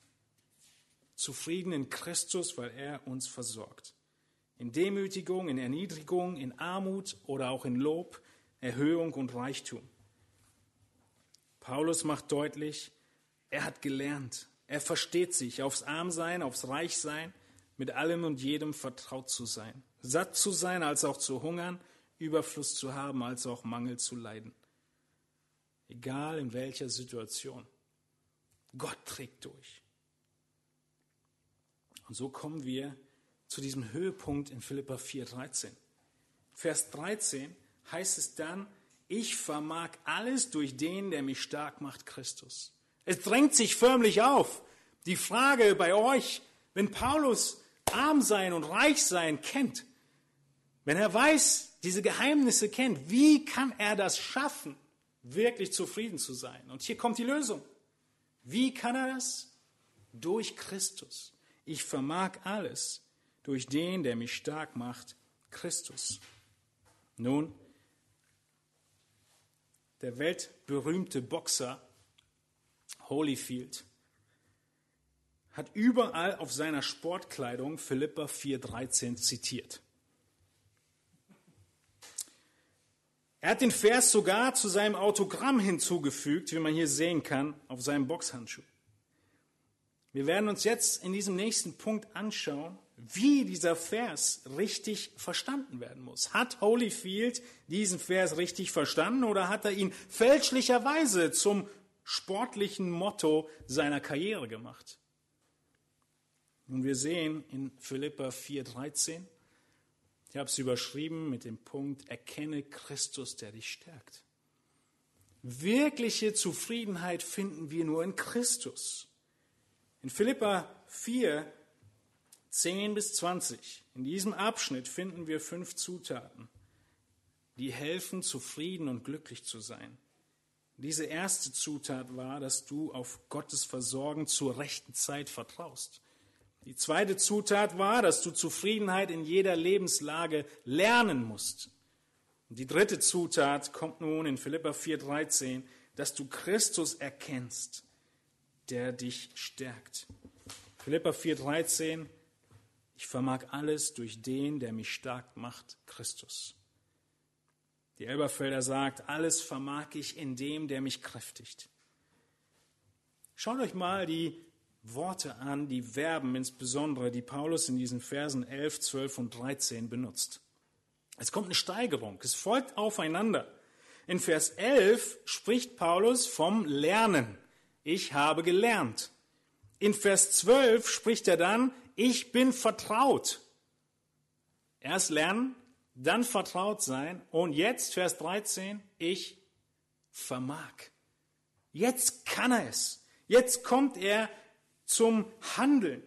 Zufrieden in Christus, weil er uns versorgt. In Demütigung, in Erniedrigung, in Armut oder auch in Lob, Erhöhung und Reichtum. Paulus macht deutlich, er hat gelernt, er versteht sich aufs Armsein, aufs Reichsein, mit allem und jedem vertraut zu sein, satt zu sein als auch zu hungern, Überfluss zu haben als auch Mangel zu leiden. Egal in welcher Situation. Gott trägt durch. Und so kommen wir zu diesem Höhepunkt in Philippa 4,13. Vers 13 heißt es dann, ich vermag alles durch den, der mich stark macht, Christus. Es drängt sich förmlich auf. Die Frage bei euch, wenn Paulus arm sein und reich sein kennt, wenn er weiß, diese Geheimnisse kennt, wie kann er das schaffen, wirklich zufrieden zu sein? Und hier kommt die Lösung. Wie kann er das? Durch Christus. Ich vermag alles durch den, der mich stark macht, Christus. Nun, der weltberühmte Boxer Holyfield hat überall auf seiner Sportkleidung Philippa 4,13 zitiert. Er hat den Vers sogar zu seinem Autogramm hinzugefügt, wie man hier sehen kann, auf seinem Boxhandschuh. Wir werden uns jetzt in diesem nächsten Punkt anschauen, wie dieser Vers richtig verstanden werden muss. Hat Holyfield diesen Vers richtig verstanden oder hat er ihn fälschlicherweise zum sportlichen Motto seiner Karriere gemacht? Und wir sehen in Philippa 4,13, ich habe es überschrieben mit dem Punkt, erkenne Christus, der dich stärkt. Wirkliche Zufriedenheit finden wir nur in Christus. In Philippa 4, 10 bis 20, in diesem Abschnitt finden wir fünf Zutaten, die helfen, zufrieden und glücklich zu sein. Diese erste Zutat war, dass du auf Gottes Versorgen zur rechten Zeit vertraust. Die zweite Zutat war, dass du Zufriedenheit in jeder Lebenslage lernen musst. Und die dritte Zutat kommt nun in Philippa 4,13, dass du Christus erkennst, der dich stärkt. Philippa 4,13, ich vermag alles durch den, der mich stark macht, Christus. Die Elberfelder sagt, alles vermag ich in dem, der mich kräftigt. Schaut euch mal die Worte an, die Verben insbesondere, die Paulus in diesen Versen 11, 12 und 13 benutzt. Es kommt eine Steigerung, es folgt aufeinander. In Vers 11 spricht Paulus vom Lernen. Ich habe gelernt. In Vers 12 spricht er dann, ich bin vertraut. Erst lernen, dann vertraut sein und jetzt Vers 13, ich vermag. Jetzt kann er es. Jetzt kommt er zum Handeln.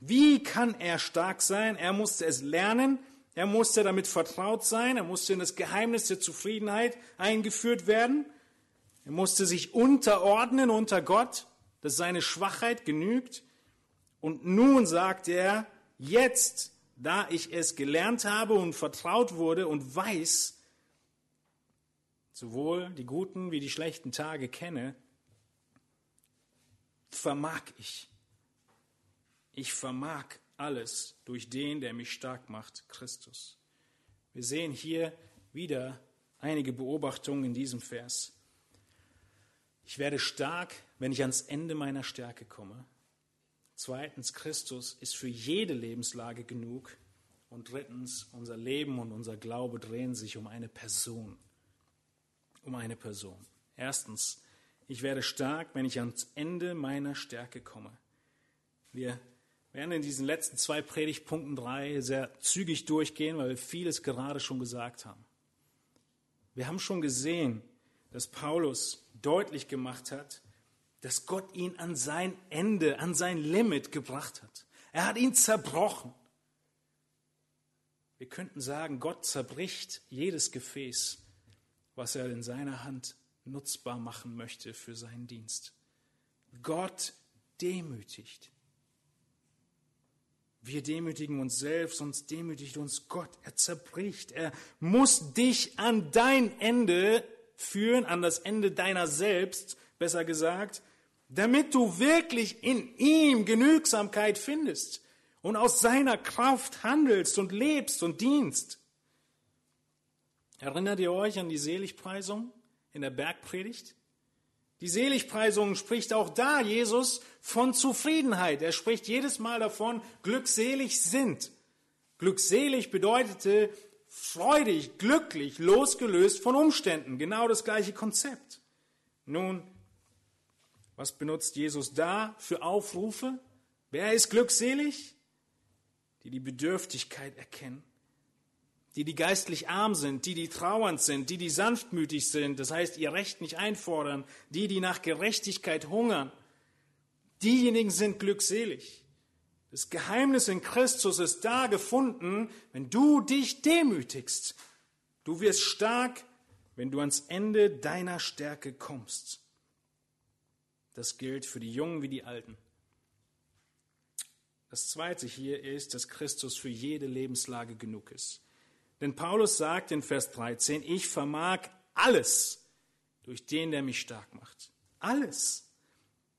Wie kann er stark sein? Er musste es lernen, er musste damit vertraut sein, er musste in das Geheimnis der Zufriedenheit eingeführt werden, er musste sich unterordnen unter Gott, dass seine Schwachheit genügt. Und nun sagt er, jetzt, da ich es gelernt habe und vertraut wurde und weiß, sowohl die guten wie die schlechten Tage kenne, vermag ich. Ich vermag alles durch den, der mich stark macht, Christus. Wir sehen hier wieder einige Beobachtungen in diesem Vers. Ich werde stark, wenn ich ans Ende meiner Stärke komme. Zweitens, Christus ist für jede Lebenslage genug. Und drittens, unser Leben und unser Glaube drehen sich um eine Person. Um eine Person. Erstens, ich werde stark, wenn ich ans Ende meiner Stärke komme. Wir werden in diesen letzten zwei Predigtpunkten drei sehr zügig durchgehen, weil wir vieles gerade schon gesagt haben. Wir haben schon gesehen, dass Paulus deutlich gemacht hat, dass Gott ihn an sein Ende, an sein Limit gebracht hat. Er hat ihn zerbrochen. Wir könnten sagen, Gott zerbricht jedes Gefäß, was er in seiner Hand nutzbar machen möchte für seinen Dienst. Gott demütigt. Wir demütigen uns selbst, sonst demütigt uns Gott. Er zerbricht. Er muss dich an dein Ende führen, an das Ende deiner selbst, besser gesagt, damit du wirklich in ihm Genügsamkeit findest und aus seiner Kraft handelst und lebst und dienst. Erinnert ihr euch an die Seligpreisung in der Bergpredigt? Die Seligpreisung spricht auch da Jesus von Zufriedenheit. Er spricht jedes Mal davon, glückselig sind. Glückselig bedeutete freudig, glücklich, losgelöst von Umständen. Genau das gleiche Konzept. Nun, was benutzt Jesus da für Aufrufe? Wer ist glückselig? Die die Bedürftigkeit erkennen die, die geistlich arm sind, die, die trauernd sind, die, die sanftmütig sind, das heißt ihr Recht nicht einfordern, die, die nach Gerechtigkeit hungern, diejenigen sind glückselig. Das Geheimnis in Christus ist da gefunden, wenn du dich demütigst. Du wirst stark, wenn du ans Ende deiner Stärke kommst. Das gilt für die Jungen wie die Alten. Das Zweite hier ist, dass Christus für jede Lebenslage genug ist. Denn Paulus sagt in Vers 13, ich vermag alles durch den, der mich stark macht. Alles.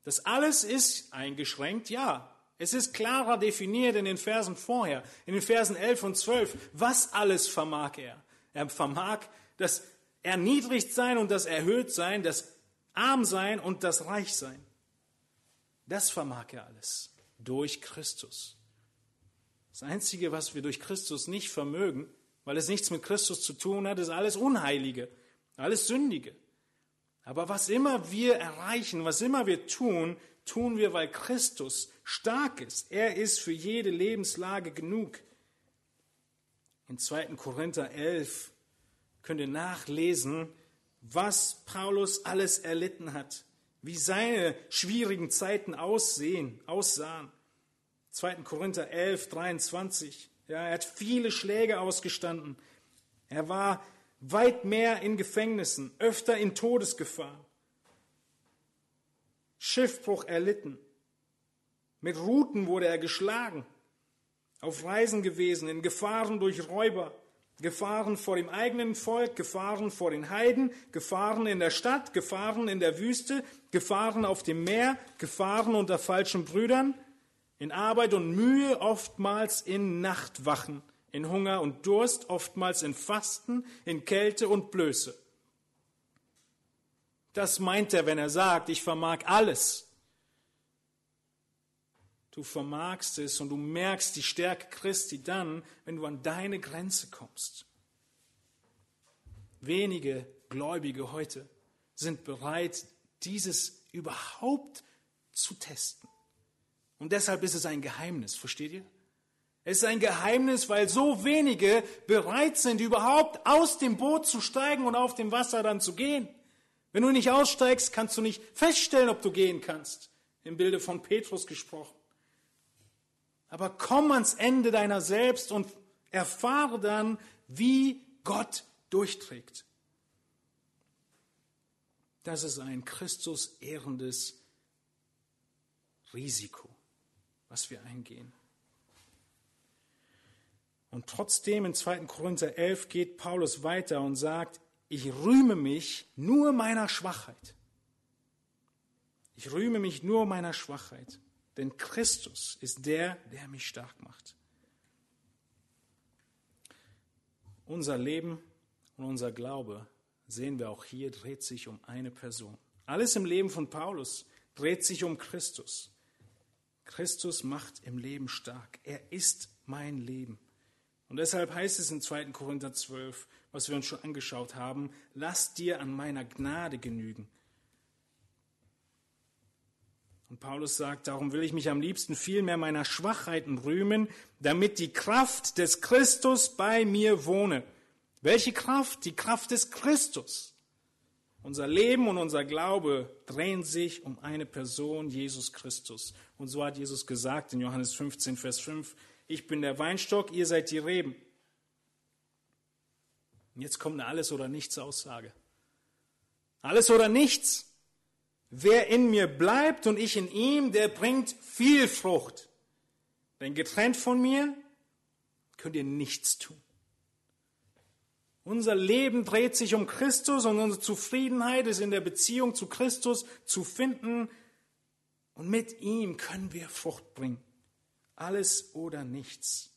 Das alles ist eingeschränkt, ja. Es ist klarer definiert in den Versen vorher, in den Versen 11 und 12. Was alles vermag er? Er vermag das erniedrigt sein und das erhöht sein, das arm sein und das reich sein. Das vermag er alles durch Christus. Das Einzige, was wir durch Christus nicht vermögen, weil es nichts mit Christus zu tun hat, ist alles Unheilige, alles Sündige. Aber was immer wir erreichen, was immer wir tun, tun wir, weil Christus stark ist. Er ist für jede Lebenslage genug. In 2. Korinther 11 könnt ihr nachlesen, was Paulus alles erlitten hat, wie seine schwierigen Zeiten aussehen, aussahen. 2. Korinther 11, 23. Ja, er hat viele Schläge ausgestanden. Er war weit mehr in Gefängnissen, öfter in Todesgefahr. Schiffbruch erlitten. Mit Ruten wurde er geschlagen. Auf Reisen gewesen, in Gefahren durch Räuber, Gefahren vor dem eigenen Volk, Gefahren vor den Heiden, Gefahren in der Stadt, Gefahren in der Wüste, Gefahren auf dem Meer, Gefahren unter falschen Brüdern, in Arbeit und Mühe, oftmals in Nachtwachen, in Hunger und Durst, oftmals in Fasten, in Kälte und Blöße. Das meint er, wenn er sagt, ich vermag alles. Du vermagst es und du merkst die Stärke Christi dann, wenn du an deine Grenze kommst. Wenige Gläubige heute sind bereit, dieses überhaupt zu testen. Und deshalb ist es ein Geheimnis, versteht ihr? Es ist ein Geheimnis, weil so wenige bereit sind, überhaupt aus dem Boot zu steigen und auf dem Wasser dann zu gehen. Wenn du nicht aussteigst, kannst du nicht feststellen, ob du gehen kannst. Im Bilde von Petrus gesprochen. Aber komm ans Ende deiner selbst und erfahre dann, wie Gott durchträgt. Das ist ein Christus ehrendes Risiko was wir eingehen. Und trotzdem in 2. Korinther 11 geht Paulus weiter und sagt, ich rühme mich nur meiner Schwachheit. Ich rühme mich nur meiner Schwachheit, denn Christus ist der, der mich stark macht. Unser Leben und unser Glaube, sehen wir auch hier, dreht sich um eine Person. Alles im Leben von Paulus dreht sich um Christus. Christus macht im Leben stark. Er ist mein Leben. Und deshalb heißt es in 2. Korinther 12, was wir uns schon angeschaut haben, lass dir an meiner Gnade genügen. Und Paulus sagt, darum will ich mich am liebsten viel mehr meiner Schwachheiten rühmen, damit die Kraft des Christus bei mir wohne. Welche Kraft? Die Kraft des Christus. Unser Leben und unser Glaube drehen sich um eine Person, Jesus Christus. Und so hat Jesus gesagt in Johannes 15, Vers 5, ich bin der Weinstock, ihr seid die Reben. Und jetzt kommt eine Alles- oder Nichts-Aussage. Alles oder nichts. Wer in mir bleibt und ich in ihm, der bringt viel Frucht. Denn getrennt von mir könnt ihr nichts tun. Unser Leben dreht sich um Christus und unsere Zufriedenheit ist in der Beziehung zu Christus zu finden. Und mit ihm können wir Frucht bringen. Alles oder nichts.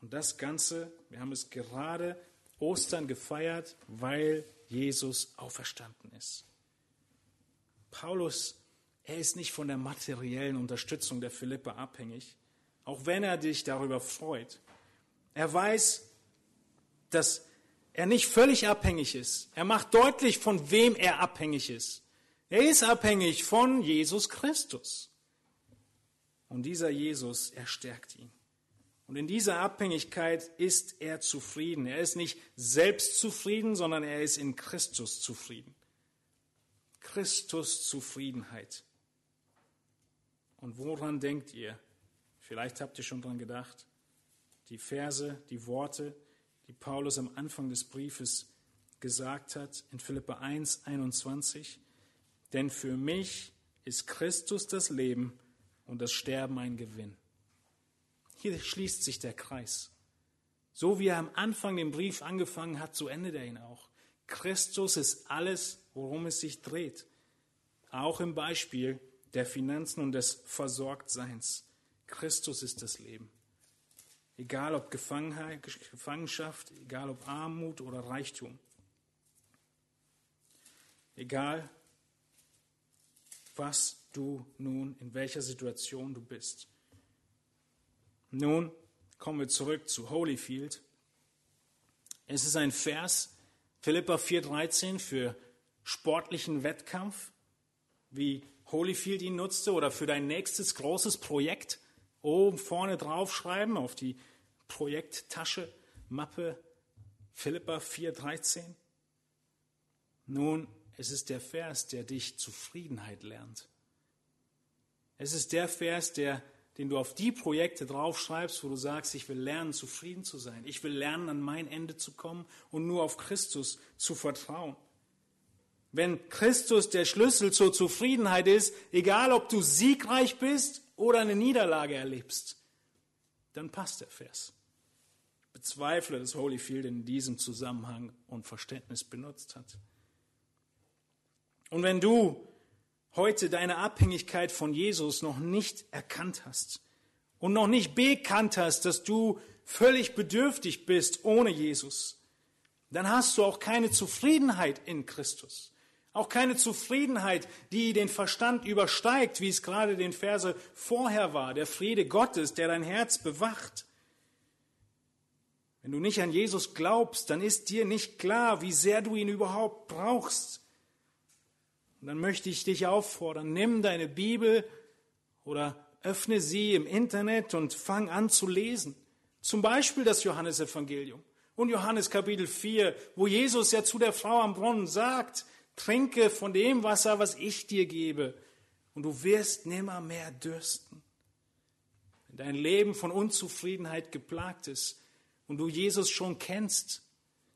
Und das Ganze, wir haben es gerade Ostern gefeiert, weil Jesus auferstanden ist. Paulus, er ist nicht von der materiellen Unterstützung der Philippe abhängig, auch wenn er dich darüber freut. Er weiß, dass er nicht völlig abhängig ist. Er macht deutlich, von wem er abhängig ist. Er ist abhängig von Jesus Christus. Und dieser Jesus, er stärkt ihn. Und in dieser Abhängigkeit ist er zufrieden. Er ist nicht selbst zufrieden, sondern er ist in Christus zufrieden. Christus Zufriedenheit. Und woran denkt ihr? Vielleicht habt ihr schon dran gedacht. Die Verse, die Worte, die Paulus am Anfang des Briefes gesagt hat, in Philippa 1, 21. Denn für mich ist Christus das Leben und das Sterben ein Gewinn. Hier schließt sich der Kreis. So wie er am Anfang den Brief angefangen hat, so endet er ihn auch. Christus ist alles, worum es sich dreht. Auch im Beispiel der Finanzen und des Versorgtseins. Christus ist das Leben. Egal ob Gefangenschaft, egal ob Armut oder Reichtum. Egal, was du nun, in welcher Situation du bist. Nun kommen wir zurück zu Holyfield. Es ist ein Vers, Philippa 4,13 für sportlichen Wettkampf, wie Holyfield ihn nutzte, oder für dein nächstes großes Projekt oben vorne draufschreiben auf die Projekttasche, Mappe Philippa 4,13. Nun, es ist der Vers, der dich Zufriedenheit lernt. Es ist der Vers, der den du auf die Projekte draufschreibst, wo du sagst, ich will lernen, zufrieden zu sein. Ich will lernen, an mein Ende zu kommen und nur auf Christus zu vertrauen. Wenn Christus der Schlüssel zur Zufriedenheit ist, egal ob du siegreich bist oder eine Niederlage erlebst, dann passt der Vers. Bezweifle, dass Holyfield in diesem Zusammenhang und Verständnis benutzt hat. Und wenn du heute deine Abhängigkeit von Jesus noch nicht erkannt hast und noch nicht bekannt hast, dass du völlig bedürftig bist ohne Jesus, dann hast du auch keine Zufriedenheit in Christus. Auch keine Zufriedenheit, die den Verstand übersteigt, wie es gerade den Verse vorher war, der Friede Gottes, der dein Herz bewacht. Wenn du nicht an Jesus glaubst, dann ist dir nicht klar, wie sehr du ihn überhaupt brauchst. Und dann möchte ich dich auffordern, nimm deine Bibel oder öffne sie im Internet und fang an zu lesen. Zum Beispiel das Johannesevangelium und Johannes Kapitel 4, wo Jesus ja zu der Frau am Brunnen sagt, trinke von dem Wasser, was ich dir gebe, und du wirst nimmer mehr dürsten. Wenn dein Leben von Unzufriedenheit geplagt ist und du Jesus schon kennst,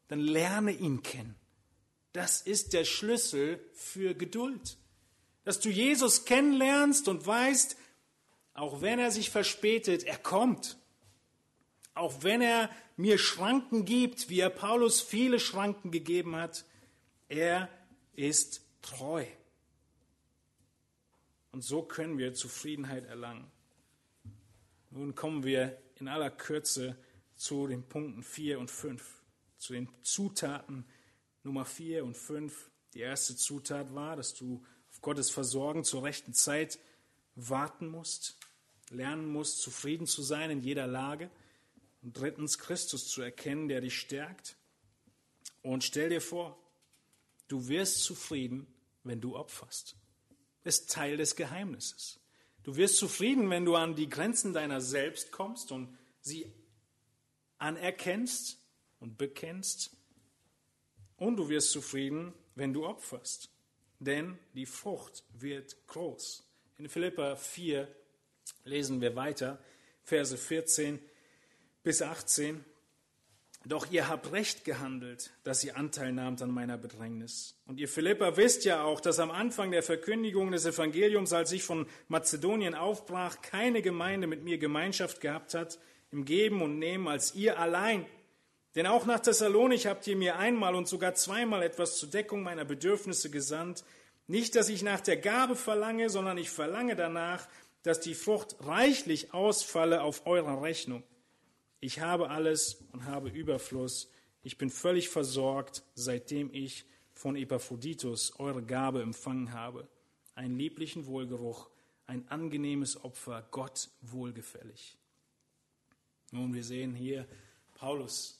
dann lerne ihn kennen. Das ist der Schlüssel für Geduld. Dass du Jesus kennenlernst und weißt, auch wenn er sich verspätet, er kommt. Auch wenn er mir Schranken gibt, wie er Paulus viele Schranken gegeben hat, er ist treu. Und so können wir Zufriedenheit erlangen. Nun kommen wir in aller Kürze zu den Punkten 4 und 5, zu den Zutaten Nummer vier und fünf. Die erste Zutat war, dass du auf Gottes Versorgen zur rechten Zeit warten musst, lernen musst, zufrieden zu sein in jeder Lage. Und drittens, Christus zu erkennen, der dich stärkt. Und stell dir vor, du wirst zufrieden, wenn du opferst. ist Teil des Geheimnisses. Du wirst zufrieden, wenn du an die Grenzen deiner selbst kommst und sie anerkennst und bekennst. Und du wirst zufrieden, wenn du opferst. Denn die Frucht wird groß. In Philippa 4 lesen wir weiter, Verse 14 bis 18. Doch ihr habt recht gehandelt, dass ihr Anteil nahmt an meiner Bedrängnis. Und ihr Philippa wisst ja auch, dass am Anfang der Verkündigung des Evangeliums, als ich von Mazedonien aufbrach, keine Gemeinde mit mir Gemeinschaft gehabt hat im Geben und Nehmen als ihr allein. Denn auch nach Thessalonich habt ihr mir einmal und sogar zweimal etwas zur Deckung meiner Bedürfnisse gesandt. Nicht, dass ich nach der Gabe verlange, sondern ich verlange danach, dass die Frucht reichlich ausfalle auf eurer Rechnung. Ich habe alles und habe Überfluss. Ich bin völlig versorgt, seitdem ich von Epaphroditus eure Gabe empfangen habe. Einen lieblichen Wohlgeruch, ein angenehmes Opfer, Gott wohlgefällig. Nun, wir sehen hier Paulus.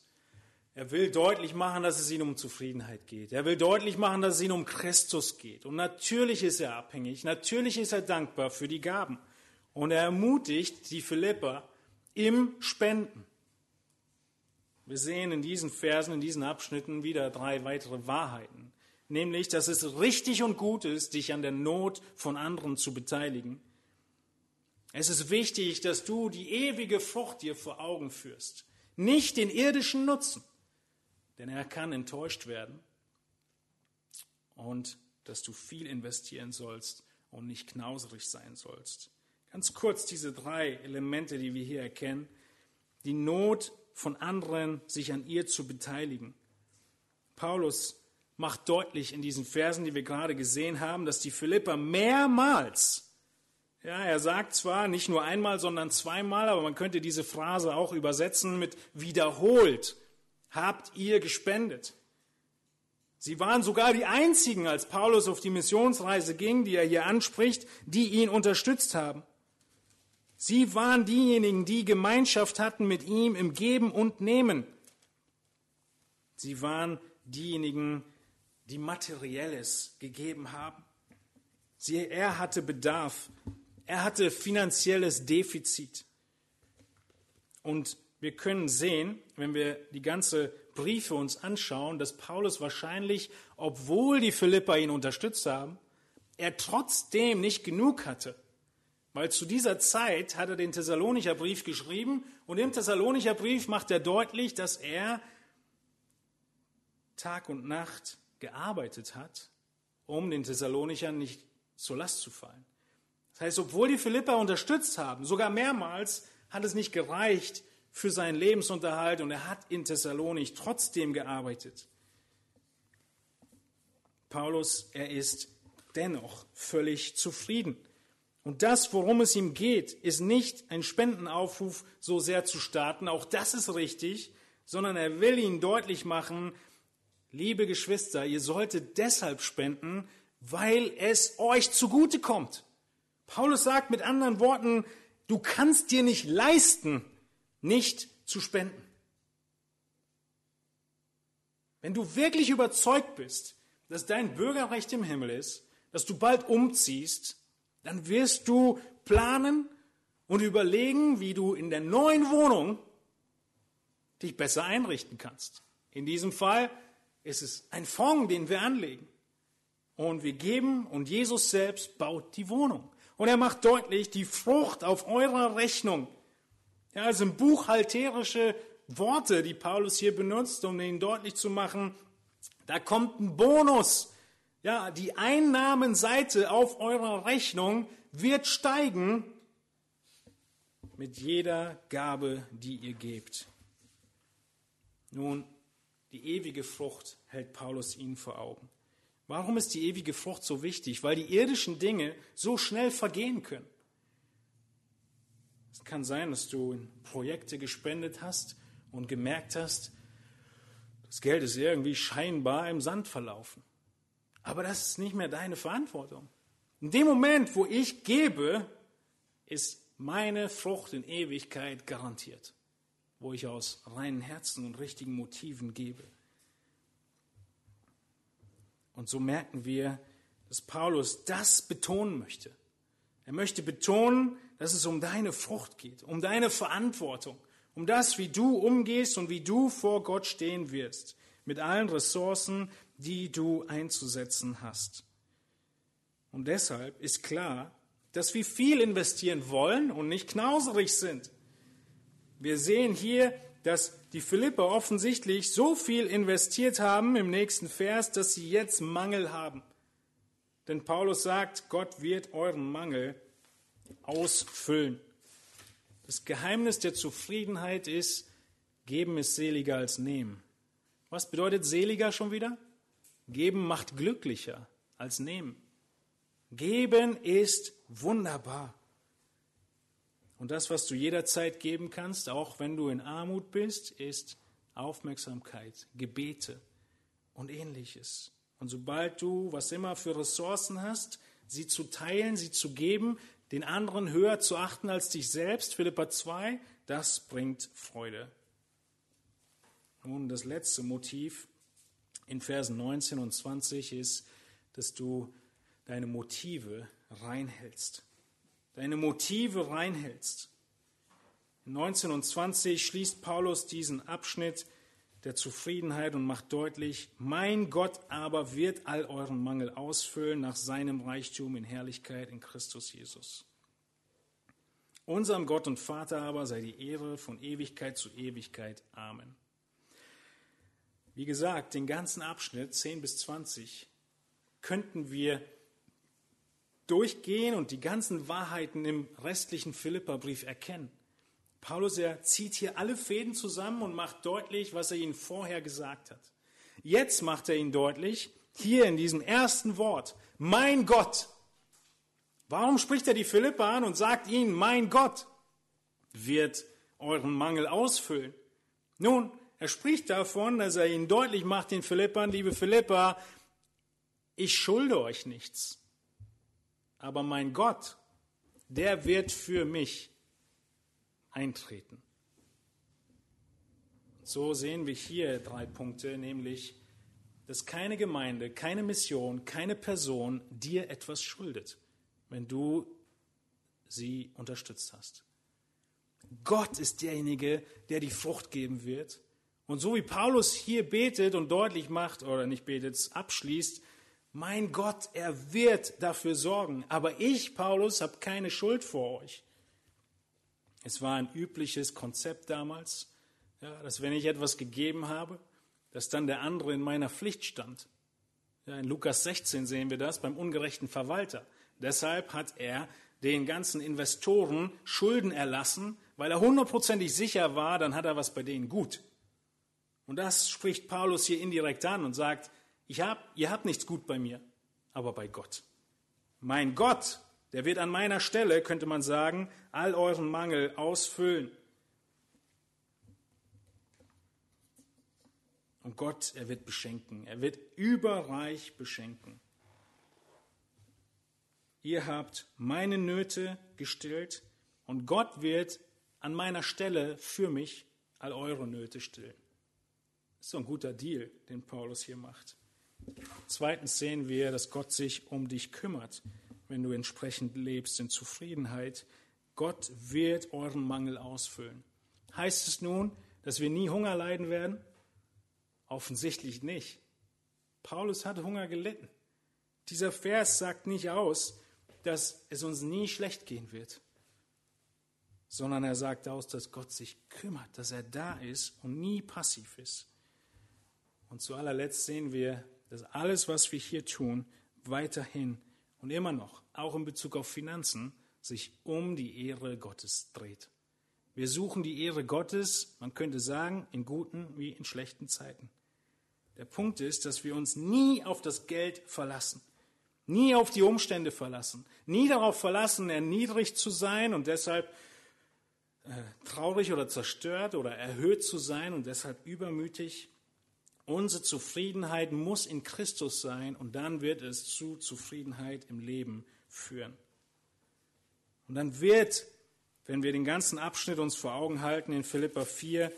Er will deutlich machen, dass es ihm um Zufriedenheit geht. Er will deutlich machen, dass es ihm um Christus geht. Und natürlich ist er abhängig. Natürlich ist er dankbar für die Gaben. Und er ermutigt die Philipper im Spenden. Wir sehen in diesen Versen, in diesen Abschnitten wieder drei weitere Wahrheiten. Nämlich, dass es richtig und gut ist, dich an der Not von anderen zu beteiligen. Es ist wichtig, dass du die ewige Frucht dir vor Augen führst, nicht den irdischen Nutzen, denn er kann enttäuscht werden. Und dass du viel investieren sollst und nicht knauserig sein sollst. Ganz kurz diese drei Elemente, die wir hier erkennen. Die Not von anderen, sich an ihr zu beteiligen. Paulus macht deutlich in diesen Versen, die wir gerade gesehen haben, dass die Philipper mehrmals, ja, er sagt zwar nicht nur einmal, sondern zweimal, aber man könnte diese Phrase auch übersetzen mit wiederholt, habt ihr gespendet. Sie waren sogar die einzigen, als Paulus auf die Missionsreise ging, die er hier anspricht, die ihn unterstützt haben. Sie waren diejenigen, die Gemeinschaft hatten mit ihm im Geben und Nehmen. Sie waren diejenigen, die Materielles gegeben haben. Sie, er hatte Bedarf. Er hatte finanzielles Defizit. Und wir können sehen, wenn wir die ganze Briefe uns anschauen, dass Paulus wahrscheinlich, obwohl die Philippa ihn unterstützt haben, er trotzdem nicht genug hatte weil zu dieser Zeit hat er den Thessalonicher Brief geschrieben und im Thessalonicher Brief macht er deutlich, dass er Tag und Nacht gearbeitet hat, um den Thessalonichern nicht zur Last zu fallen. Das heißt, obwohl die Philippa unterstützt haben, sogar mehrmals, hat es nicht gereicht für seinen Lebensunterhalt und er hat in Thessalonich trotzdem gearbeitet. Paulus, er ist dennoch völlig zufrieden. Und das, worum es ihm geht, ist nicht ein Spendenaufruf so sehr zu starten, auch das ist richtig, sondern er will ihnen deutlich machen, liebe Geschwister, ihr solltet deshalb spenden, weil es euch zugute kommt. Paulus sagt mit anderen Worten, du kannst dir nicht leisten, nicht zu spenden. Wenn du wirklich überzeugt bist, dass dein Bürgerrecht im Himmel ist, dass du bald umziehst, dann wirst du planen und überlegen, wie du in der neuen Wohnung dich besser einrichten kannst. In diesem Fall ist es ein Fonds, den wir anlegen. Und wir geben und Jesus selbst baut die Wohnung. Und er macht deutlich, die Frucht auf eurer Rechnung. Ja, also sind buchhalterische Worte, die Paulus hier benutzt, um ihnen deutlich zu machen, da kommt ein Bonus ja, die Einnahmenseite auf eurer Rechnung wird steigen mit jeder Gabe, die ihr gebt. Nun, die ewige Frucht hält Paulus ihnen vor Augen. Warum ist die ewige Frucht so wichtig? Weil die irdischen Dinge so schnell vergehen können. Es kann sein, dass du in Projekte gespendet hast und gemerkt hast, das Geld ist irgendwie scheinbar im Sand verlaufen. Aber das ist nicht mehr deine Verantwortung. In dem Moment, wo ich gebe, ist meine Frucht in Ewigkeit garantiert, wo ich aus reinen Herzen und richtigen Motiven gebe. Und so merken wir, dass Paulus das betonen möchte. Er möchte betonen, dass es um deine Frucht geht, um deine Verantwortung, um das, wie du umgehst und wie du vor Gott stehen wirst, mit allen Ressourcen, die du einzusetzen hast. Und deshalb ist klar, dass wir viel investieren wollen und nicht knauserig sind. Wir sehen hier, dass die Philipper offensichtlich so viel investiert haben im nächsten Vers, dass sie jetzt Mangel haben. Denn Paulus sagt, Gott wird euren Mangel ausfüllen. Das Geheimnis der Zufriedenheit ist, geben ist seliger als nehmen. Was bedeutet seliger schon wieder? Geben macht glücklicher als nehmen. Geben ist wunderbar. Und das, was du jederzeit geben kannst, auch wenn du in Armut bist, ist Aufmerksamkeit, Gebete und ähnliches. Und sobald du, was immer für Ressourcen hast, sie zu teilen, sie zu geben, den anderen höher zu achten als dich selbst, Philippa 2, das bringt Freude. Nun, das letzte Motiv in Versen 19 und 20 ist, dass du deine Motive reinhältst. Deine Motive reinhältst. In 19 und 20 schließt Paulus diesen Abschnitt der Zufriedenheit und macht deutlich, mein Gott aber wird all euren Mangel ausfüllen nach seinem Reichtum in Herrlichkeit in Christus Jesus. Unserem Gott und Vater aber sei die Ehre von Ewigkeit zu Ewigkeit. Amen. Wie gesagt, den ganzen Abschnitt 10 bis 20 könnten wir durchgehen und die ganzen Wahrheiten im restlichen Philipperbrief erkennen. Paulus, er zieht hier alle Fäden zusammen und macht deutlich, was er ihnen vorher gesagt hat. Jetzt macht er ihnen deutlich, hier in diesem ersten Wort, mein Gott. Warum spricht er die Philipper an und sagt ihnen, mein Gott wird euren Mangel ausfüllen? Nun, er spricht davon, dass er ihnen deutlich macht, den Philippern, liebe Philippa, ich schulde euch nichts. Aber mein Gott, der wird für mich eintreten. So sehen wir hier drei Punkte, nämlich, dass keine Gemeinde, keine Mission, keine Person dir etwas schuldet, wenn du sie unterstützt hast. Gott ist derjenige, der die Frucht geben wird. Und so wie Paulus hier betet und deutlich macht, oder nicht betet, abschließt, mein Gott, er wird dafür sorgen. Aber ich, Paulus, habe keine Schuld vor euch. Es war ein übliches Konzept damals, ja, dass wenn ich etwas gegeben habe, dass dann der andere in meiner Pflicht stand. Ja, in Lukas 16 sehen wir das beim ungerechten Verwalter. Deshalb hat er den ganzen Investoren Schulden erlassen, weil er hundertprozentig sicher war, dann hat er was bei denen gut. Und das spricht Paulus hier indirekt an und sagt, ich hab, ihr habt nichts gut bei mir, aber bei Gott. Mein Gott der wird an meiner Stelle, könnte man sagen, all euren Mangel ausfüllen. Und Gott, er wird beschenken. Er wird überreich beschenken. Ihr habt meine Nöte gestillt und Gott wird an meiner Stelle für mich all eure Nöte stillen. Das ist so ein guter Deal, den Paulus hier macht. Zweitens sehen wir, dass Gott sich um dich kümmert wenn du entsprechend lebst in Zufriedenheit. Gott wird euren Mangel ausfüllen. Heißt es nun, dass wir nie Hunger leiden werden? Offensichtlich nicht. Paulus hat Hunger gelitten. Dieser Vers sagt nicht aus, dass es uns nie schlecht gehen wird, sondern er sagt aus, dass Gott sich kümmert, dass er da ist und nie passiv ist. Und zu allerletzt sehen wir, dass alles, was wir hier tun, weiterhin und immer noch, auch in Bezug auf Finanzen, sich um die Ehre Gottes dreht. Wir suchen die Ehre Gottes, man könnte sagen, in guten wie in schlechten Zeiten. Der Punkt ist, dass wir uns nie auf das Geld verlassen, nie auf die Umstände verlassen, nie darauf verlassen, erniedrigt zu sein und deshalb äh, traurig oder zerstört oder erhöht zu sein und deshalb übermütig, Unsere Zufriedenheit muss in Christus sein und dann wird es zu Zufriedenheit im Leben führen. Und dann wird, wenn wir den ganzen Abschnitt uns vor Augen halten in Philippa 4,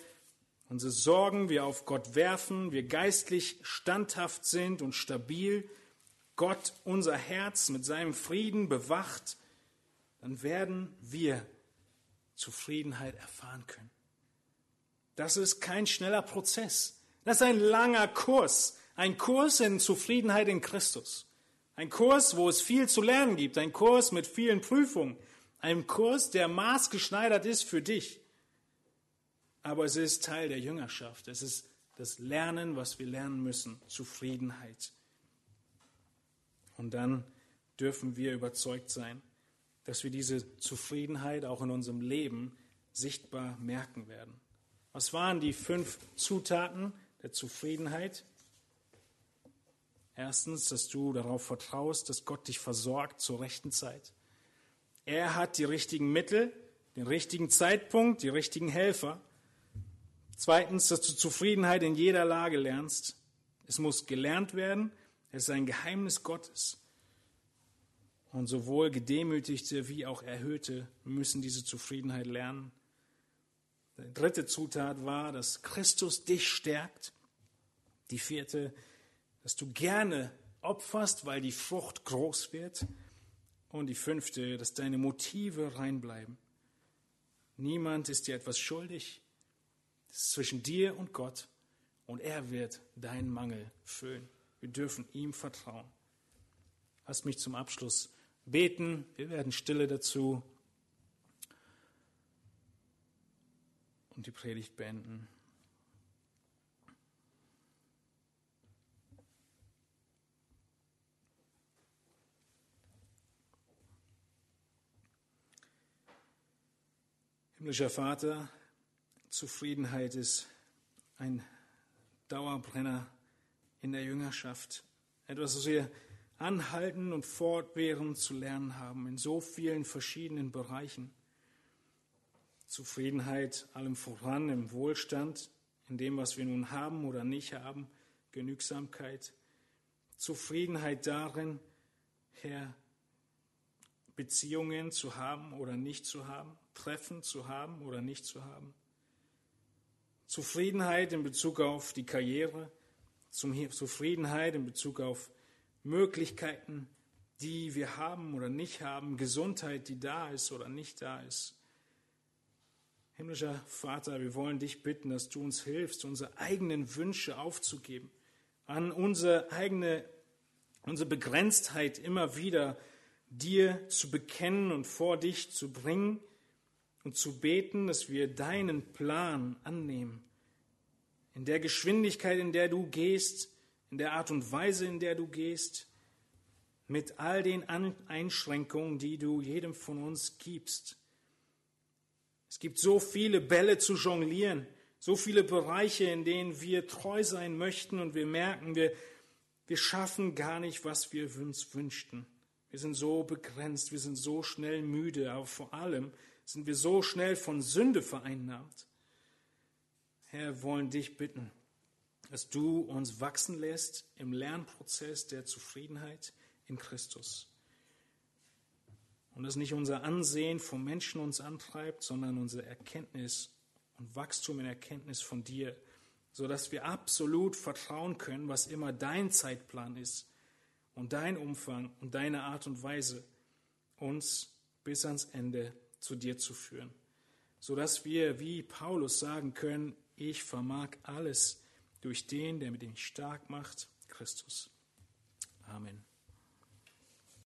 unsere Sorgen wir auf Gott werfen, wir geistlich standhaft sind und stabil, Gott unser Herz mit seinem Frieden bewacht, dann werden wir Zufriedenheit erfahren können. Das ist kein schneller Prozess. Das ist ein langer Kurs. Ein Kurs in Zufriedenheit in Christus. Ein Kurs, wo es viel zu lernen gibt. Ein Kurs mit vielen Prüfungen. Ein Kurs, der maßgeschneidert ist für dich. Aber es ist Teil der Jüngerschaft. Es ist das Lernen, was wir lernen müssen. Zufriedenheit. Und dann dürfen wir überzeugt sein, dass wir diese Zufriedenheit auch in unserem Leben sichtbar merken werden. Was waren die fünf Zutaten der Zufriedenheit? Erstens, dass du darauf vertraust, dass Gott dich versorgt zur rechten Zeit. Er hat die richtigen Mittel, den richtigen Zeitpunkt, die richtigen Helfer. Zweitens, dass du Zufriedenheit in jeder Lage lernst. Es muss gelernt werden. Es ist ein Geheimnis Gottes. Und sowohl Gedemütigte wie auch Erhöhte müssen diese Zufriedenheit lernen. Die dritte Zutat war, dass Christus dich stärkt. Die vierte, dass du gerne opferst, weil die Frucht groß wird. Und die fünfte, dass deine Motive reinbleiben. Niemand ist dir etwas schuldig. Das ist zwischen dir und Gott. Und er wird deinen Mangel füllen. Wir dürfen ihm vertrauen. Lass mich zum Abschluss beten. Wir werden Stille dazu und die Predigt beenden. Himmlischer Vater, Zufriedenheit ist ein Dauerbrenner in der Jüngerschaft. Etwas, was wir anhalten und fortwährend zu lernen haben in so vielen verschiedenen Bereichen. Zufriedenheit allem voran im Wohlstand, in dem, was wir nun haben oder nicht haben, Genügsamkeit, Zufriedenheit darin, Herr, Beziehungen zu haben oder nicht zu haben, Treffen zu haben oder nicht zu haben. Zufriedenheit in Bezug auf die Karriere, Zufriedenheit in Bezug auf Möglichkeiten, die wir haben oder nicht haben, Gesundheit, die da ist oder nicht da ist. Himmlischer Vater, wir wollen dich bitten, dass du uns hilfst, unsere eigenen Wünsche aufzugeben, an unsere eigene, unsere Begrenztheit immer wieder dir zu bekennen und vor dich zu bringen und zu beten, dass wir deinen Plan annehmen. In der Geschwindigkeit, in der du gehst, in der Art und Weise, in der du gehst, mit all den Einschränkungen, die du jedem von uns gibst. Es gibt so viele Bälle zu jonglieren, so viele Bereiche, in denen wir treu sein möchten und wir merken, wir, wir schaffen gar nicht, was wir uns wünschten. Wir sind so begrenzt, wir sind so schnell müde, aber vor allem sind wir so schnell von Sünde vereinnahmt. Herr, wir wollen dich bitten, dass du uns wachsen lässt im Lernprozess der Zufriedenheit in Christus. Und dass nicht unser Ansehen vom Menschen uns antreibt, sondern unsere Erkenntnis und Wachstum in Erkenntnis von dir, sodass wir absolut vertrauen können, was immer dein Zeitplan ist und dein Umfang und deine Art und Weise, uns bis ans Ende zu dir zu führen, sodass wir wie Paulus sagen können, ich vermag alles durch den, der mich stark macht, Christus. Amen.